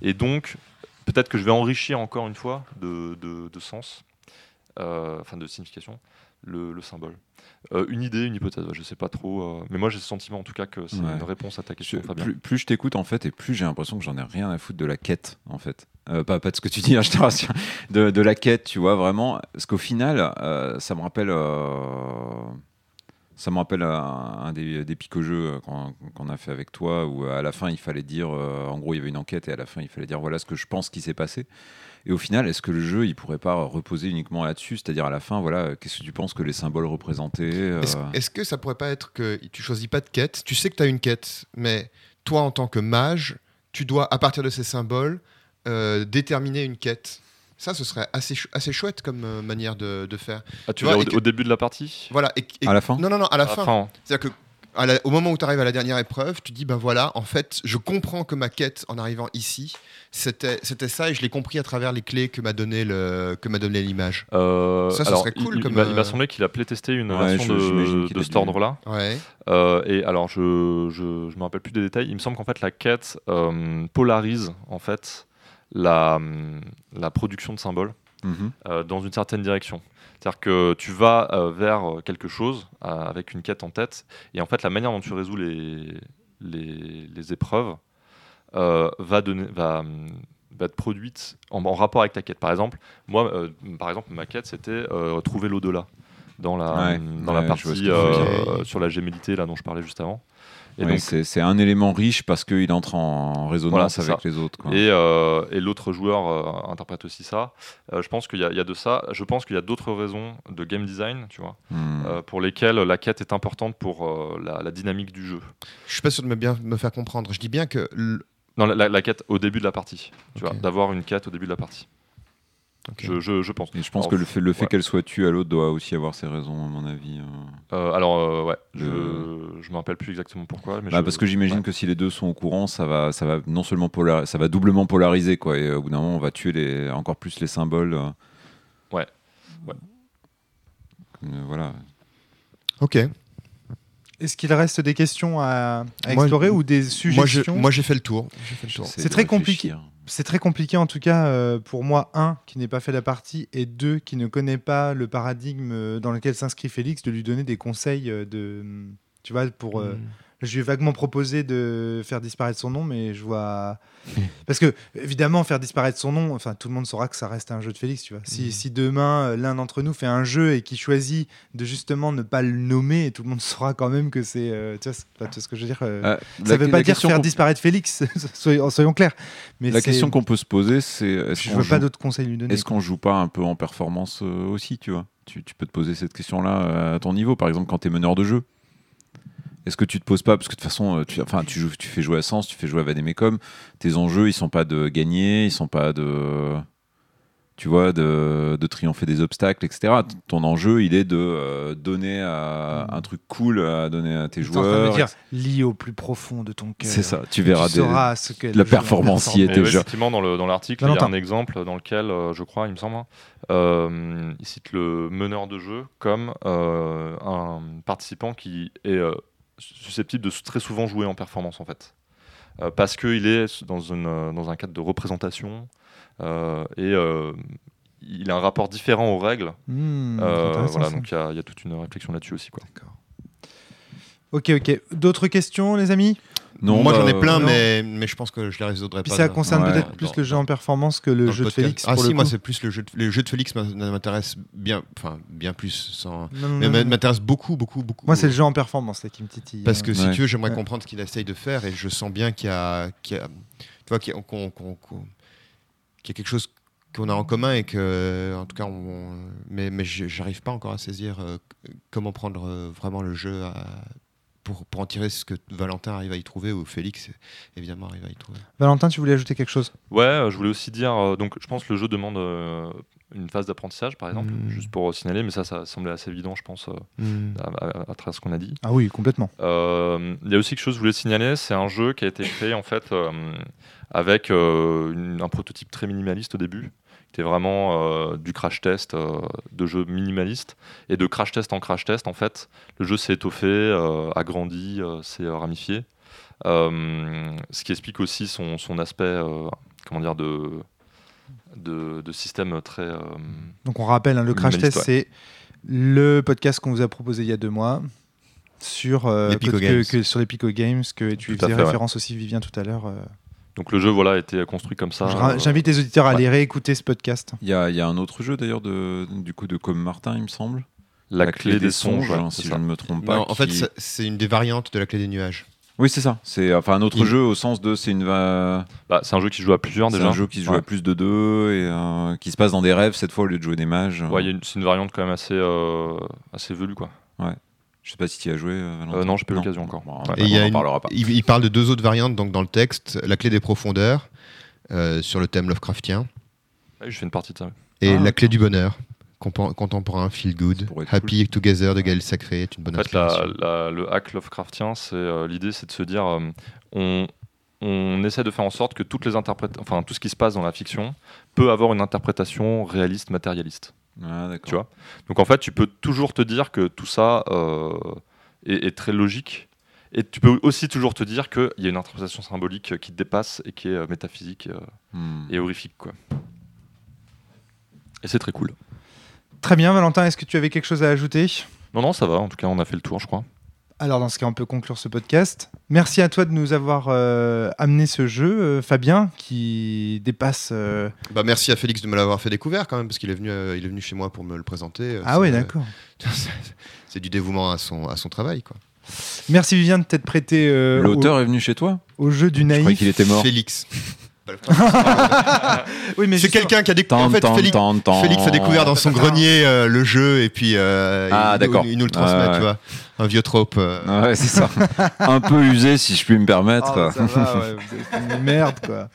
Et donc, peut-être que je vais enrichir encore une fois de, de- de sens, euh, enfin de signification, le, le symbole. Euh, une idée, une hypothèse, je sais pas trop. euh, mais moi, j'ai ce sentiment en tout cas que c'est Ouais. une réponse à ta Je- question, Fabien. plus, plus je t'écoute en fait, et plus j'ai l'impression que j'en ai rien à foutre de la quête en fait. Euh, pas, pas de ce que tu dis, hein, je te rassure. De, la quête, tu vois, vraiment. Parce qu'au final, euh, ça me rappelle. euh, ça me rappelle un, des, des pico-jeux euh, qu'on a fait avec toi, où à la fin il fallait dire, en gros il y avait une enquête et à la fin il fallait dire voilà ce que je pense qui s'est passé. Et au final, est-ce que le jeu il pourrait pas reposer uniquement là-dessus, c'est-à-dire à la fin, voilà, qu'est-ce que tu penses que les symboles représentaient Est-ce est-ce que ça pourrait pas être que tu choisis pas de quête? Tu sais que tu as une quête, mais toi, en tant que mage, tu dois, à partir de ces symboles, euh, déterminer une quête. Ça, ce serait assez, chou- assez chouette comme euh, manière de, de faire. Ah, tu tu vois, veux et dire que- au, début de la partie? Voilà. Et, et- À la fin? Non, non, non, à la À fin. fin. C'est-à-dire que à la- au moment où tu arrives à la dernière épreuve, tu dis ben voilà, en fait, je comprends que ma quête en arrivant ici, c'était c'était ça et je l'ai compris à travers les clés que m'a donné le que m'a donné l'image. Euh, Ça, ce alors, serait cool il- il comme, m'a- Il m'a euh, semblé qu'il a playtesté une Ouais, version je- j'imagine de, qu'il de a cet dû- ordre-là. Ouais. Euh, et alors, je, je, je me rappelle plus des détails. Il me semble qu'en fait, la quête euh, polarise en fait la, hum, la production de symboles Mhm. euh, dans une certaine direction. C'est-à-dire que tu vas euh, vers quelque chose euh, avec une quête en tête, et en fait, la manière dont tu résous les, les, les épreuves euh, va, donner, va, hum, va être produite en, en rapport avec ta quête. Par exemple, moi, euh, par exemple, ma quête, c'était euh, trouver l'au-delà dans la, Ouais, hum, dans ouais, la partie euh, sur la gémellité là, dont je parlais juste avant. Et Ouais, donc, c'est un élément riche parce qu'il entre en résonance avec ça. les autres. quoi. Et, euh, et l'autre joueur euh, interprète aussi ça. Euh, je pense qu'il y, a- il y a de ça. Je pense qu'il y a d'autres raisons de game design, tu vois, Hmm. euh, pour lesquelles la quête est importante pour euh, la, la dynamique du jeu. Je suis pas sûr de me bien me faire comprendre. Je dis bien que l- Non, la, la- la quête au début de la partie. Tu vois, d'avoir une quête au début de la partie. Je, je- je pense. Et je pense Alors, que le fait, le fait ouais. qu'elle soit tue à l'autre doit aussi avoir ses raisons, à mon avis. euh. Euh, alors, euh, ouais, je, Le- je me rappelle plus exactement pourquoi. Mais Bah, je- parce que j'imagine ouais. que si les deux sont au courant, ça va, ça va non seulement polar, ça va doublement polariser, quoi. Et au bout d'un moment, on va tuer les, encore plus les symboles. euh. Ouais. Euh, voilà. Ok. Est-ce qu'il reste des questions à, à Moi, explorer ou des suggestions moi, j'ai fait le tour. C'est très compliqué. réfléchir. C'est très compliqué en tout cas euh, pour moi, un, qui n'est pas fait la partie, et deux, qui ne connaît pas le paradigme euh, dans lequel s'inscrit Félix, de lui donner des conseils euh, de... Tu vois, pour... euh, Mm. Je lui ai vaguement proposé de faire disparaître son nom, mais je vois. Parce que, évidemment, faire disparaître son nom, enfin, tout le monde saura que ça reste un jeu de Félix, tu vois. Si, Mhm. si demain, euh, l'un d'entre nous fait un jeu et qui choisit de justement ne pas le nommer, tout le monde saura quand même que c'est. euh, tu vois, pas ce que je veux dire. euh, Euh, ça la- veut pas dire question faire disparaître Félix, soyons, soyons clairs. Mais La question qu'on peut se poser, c'est est-ce Je qu'on veux pas joue, d'autres conseils lui donner. est-ce qu'on joue pas un peu en performance aussi, tu vois? Tu, tu peux te poser cette question-là à ton niveau, par exemple, quand tu es meneur de jeu. Est-ce que tu te poses pas parce que de toute façon, euh, tu, enfin, tu, joues, tu fais jouer à Sens, tu fais jouer à Vademecum, tes enjeux, ils sont pas de gagner, ils sont pas de tu vois, de, de triompher des obstacles, etc. Ton enjeu, il est de euh, donner à- un truc cool à donner à tes Tu joueurs. dire, lis au plus profond de ton cœur. C'est ça, tu Tu verras des- sauras ce le la performance y est Et était ouais, déjà. effectivement, dans le- dans l'article, il y a un exemple dans lequel, euh, je crois, il me semble, hein, euh, il cite le meneur de jeu comme euh, un participant qui est euh, susceptible de très souvent jouer en performance, en fait. Euh, parce qu'il est dans, une, euh, dans un cadre de représentation euh, et euh, il a un rapport différent aux règles. Intéressant, voilà, donc il y a- il y, a toute une réflexion là-dessus aussi. Quoi. Ok, ok. D'autres questions, les amis? Non, Moi bah, j'en ai plein, non. mais, mais je pense que je les résoudrai Puis pas. ça concerne Ouais. peut-être plus dans- le jeu en performance que le jeu de. Félix. Ah pour si, le moi c'est plus le jeu de, le jeu de Félix m'in- m'intéresse bien, enfin bien plus sans. Non, non, Mais m'intéresse beaucoup, beaucoup, beaucoup. Moi, c'est le jeu en performance là, qui me titille. Parce que si Ouais. tu veux, j'aimerais Ouais. comprendre ce qu'il essaye de faire et je sens bien qu'il y a, qu'il y a, tu vois, qu'il y a, y quelque chose qu'on a en commun et que, en tout cas, on, mais, mais je- j'arrive pas encore à saisir euh, comment prendre euh, vraiment le jeu à- pour, pour en tirer ce que Valentin arrive à y trouver ou Félix évidemment arrive à y trouver. Valentin, tu voulais ajouter quelque chose? Ouais, euh, je voulais aussi dire, euh, donc je pense que le jeu demande euh, une phase d'apprentissage, par exemple, Mm. juste pour signaler, mais ça, ça semblait assez évident, je pense, euh, à, à- à travers ce qu'on a dit. Ah oui, complètement. Euh, Il y a aussi quelque chose que je voulais signaler, c'est un jeu qui a été créé en fait euh, avec euh, une- un prototype très minimaliste au début. C'était vraiment euh, du crash test euh, de jeu minimaliste. Et de crash test en crash test, en fait, le jeu s'est étoffé, euh, agrandi, euh, s'est euh, ramifié. Euh, ce qui explique aussi son, son aspect, euh, comment dire, de, de, de système très. euh, Donc on rappelle, hein, le crash test, c'est le podcast qu'on vous a proposé il y a deux mois sur euh, Les Pico que- Games. que- sur les Pico Games que tu Tout faisais fait, ouais. référence aussi Vivien tout à l'heure. Euh. Donc le jeu voilà, a été construit comme ça. Euh, J'invite les auditeurs à ouais. aller réécouter ce podcast. Il y a, il y a un autre jeu d'ailleurs de, du coup de Comme Martin, il me semble. la, clé, des songes, c'est si ça. je ne me trompe pas. Non, en fait, qui- c'est une des variantes de la clé des nuages. Oui, c'est ça. C'est enfin un autre Il- jeu au sens de c'est une va- Bah, c'est un jeu qui se joue à plusieurs c'est déjà. un jeu qui se joue Ouais. à plus de deux et euh, qui se passe dans des rêves cette fois au lieu de jouer des mages. Ouais, une- c'est une variante quand même assez, euh, assez velue quoi. Je sais pas si tu y as joué. euh, Valentin. Euh, non, j'ai pas eu l'occasion encore. Bon, Ouais. on Et il, y a n'en une- parlera pas. il, il parle de deux autres variantes donc dans le texte, la clé des profondeurs euh, sur le thème Lovecraftien Ouais, je fais une partie de ça. et Ah, la clé du bonheur contemporain feel good happy together de Gaël Sacré est une bonne En fait, la- inspiration. la- le hack Lovecraftien, c'est euh, l'idée, c'est de se dire, euh, on, on essaie de faire en sorte que toutes les interprét- enfin tout ce qui se passe dans la fiction peut avoir une interprétation réaliste, matérialiste. Ah. Tu vois? Donc en fait, tu peux toujours te dire que tout ça euh, est, est très logique. Et tu peux aussi toujours te dire qu'il y a une interprétation symbolique qui te dépasse et qui est euh, métaphysique euh, Hmm. et horrifique. Quoi. Et c'est très cool. Très bien, Valentin, est-ce que tu avais quelque chose à ajouter? Non, non, ça va. En tout cas, on a fait le tour, je crois. Alors dans ce cas, on peut conclure ce podcast. Merci à toi de nous avoir euh, amené ce jeu, euh, Fabien, qui dépasse... euh, Bah, merci à Félix de me l'avoir fait découvrir quand même parce qu'il est venu euh, il est venu chez moi pour me le présenter. euh, Ah ouais, d'accord. C'est du dévouement à son à son travail quoi. Merci Vivien de t'être prêté euh, L'auteur est venu chez toi? au, jeu du Je croyais naïf. qu'il était mort. Félix. Oui, mais C'est quelqu'un qui a découvert. En fait, Félix, tant, tant. Félix a découvert dans son grenier euh, le jeu et puis euh, Ah, il, nous le transmet, Ouais, ouais. tu vois. Un vieux trope. euh. Ah Ouais, c'est ça. Un peu usé, si je puis me permettre. Ah, ça va, ouais, vous êtes une merde, quoi.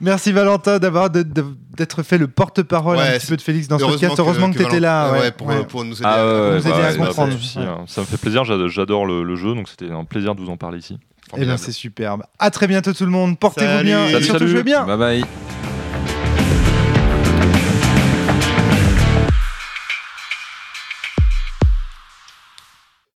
Merci Valentin d'avoir d'être fait le porte-parole Ouais, un petit peu de Félix dans ce podcast. Heureusement que, tu étais là. Ouais, pour, ouais. pour nous aider Ah à- ouais, nous aider à bah, bah, comprendre. hein. Ça me fait plaisir. j'ad- J'adore le, le jeu, donc c'était un plaisir de vous en parler ici. Eh bien, c'est superbe. À très bientôt tout le monde. Portez-vous Salut. bien et surtout salut. jouez bien. Bye bye.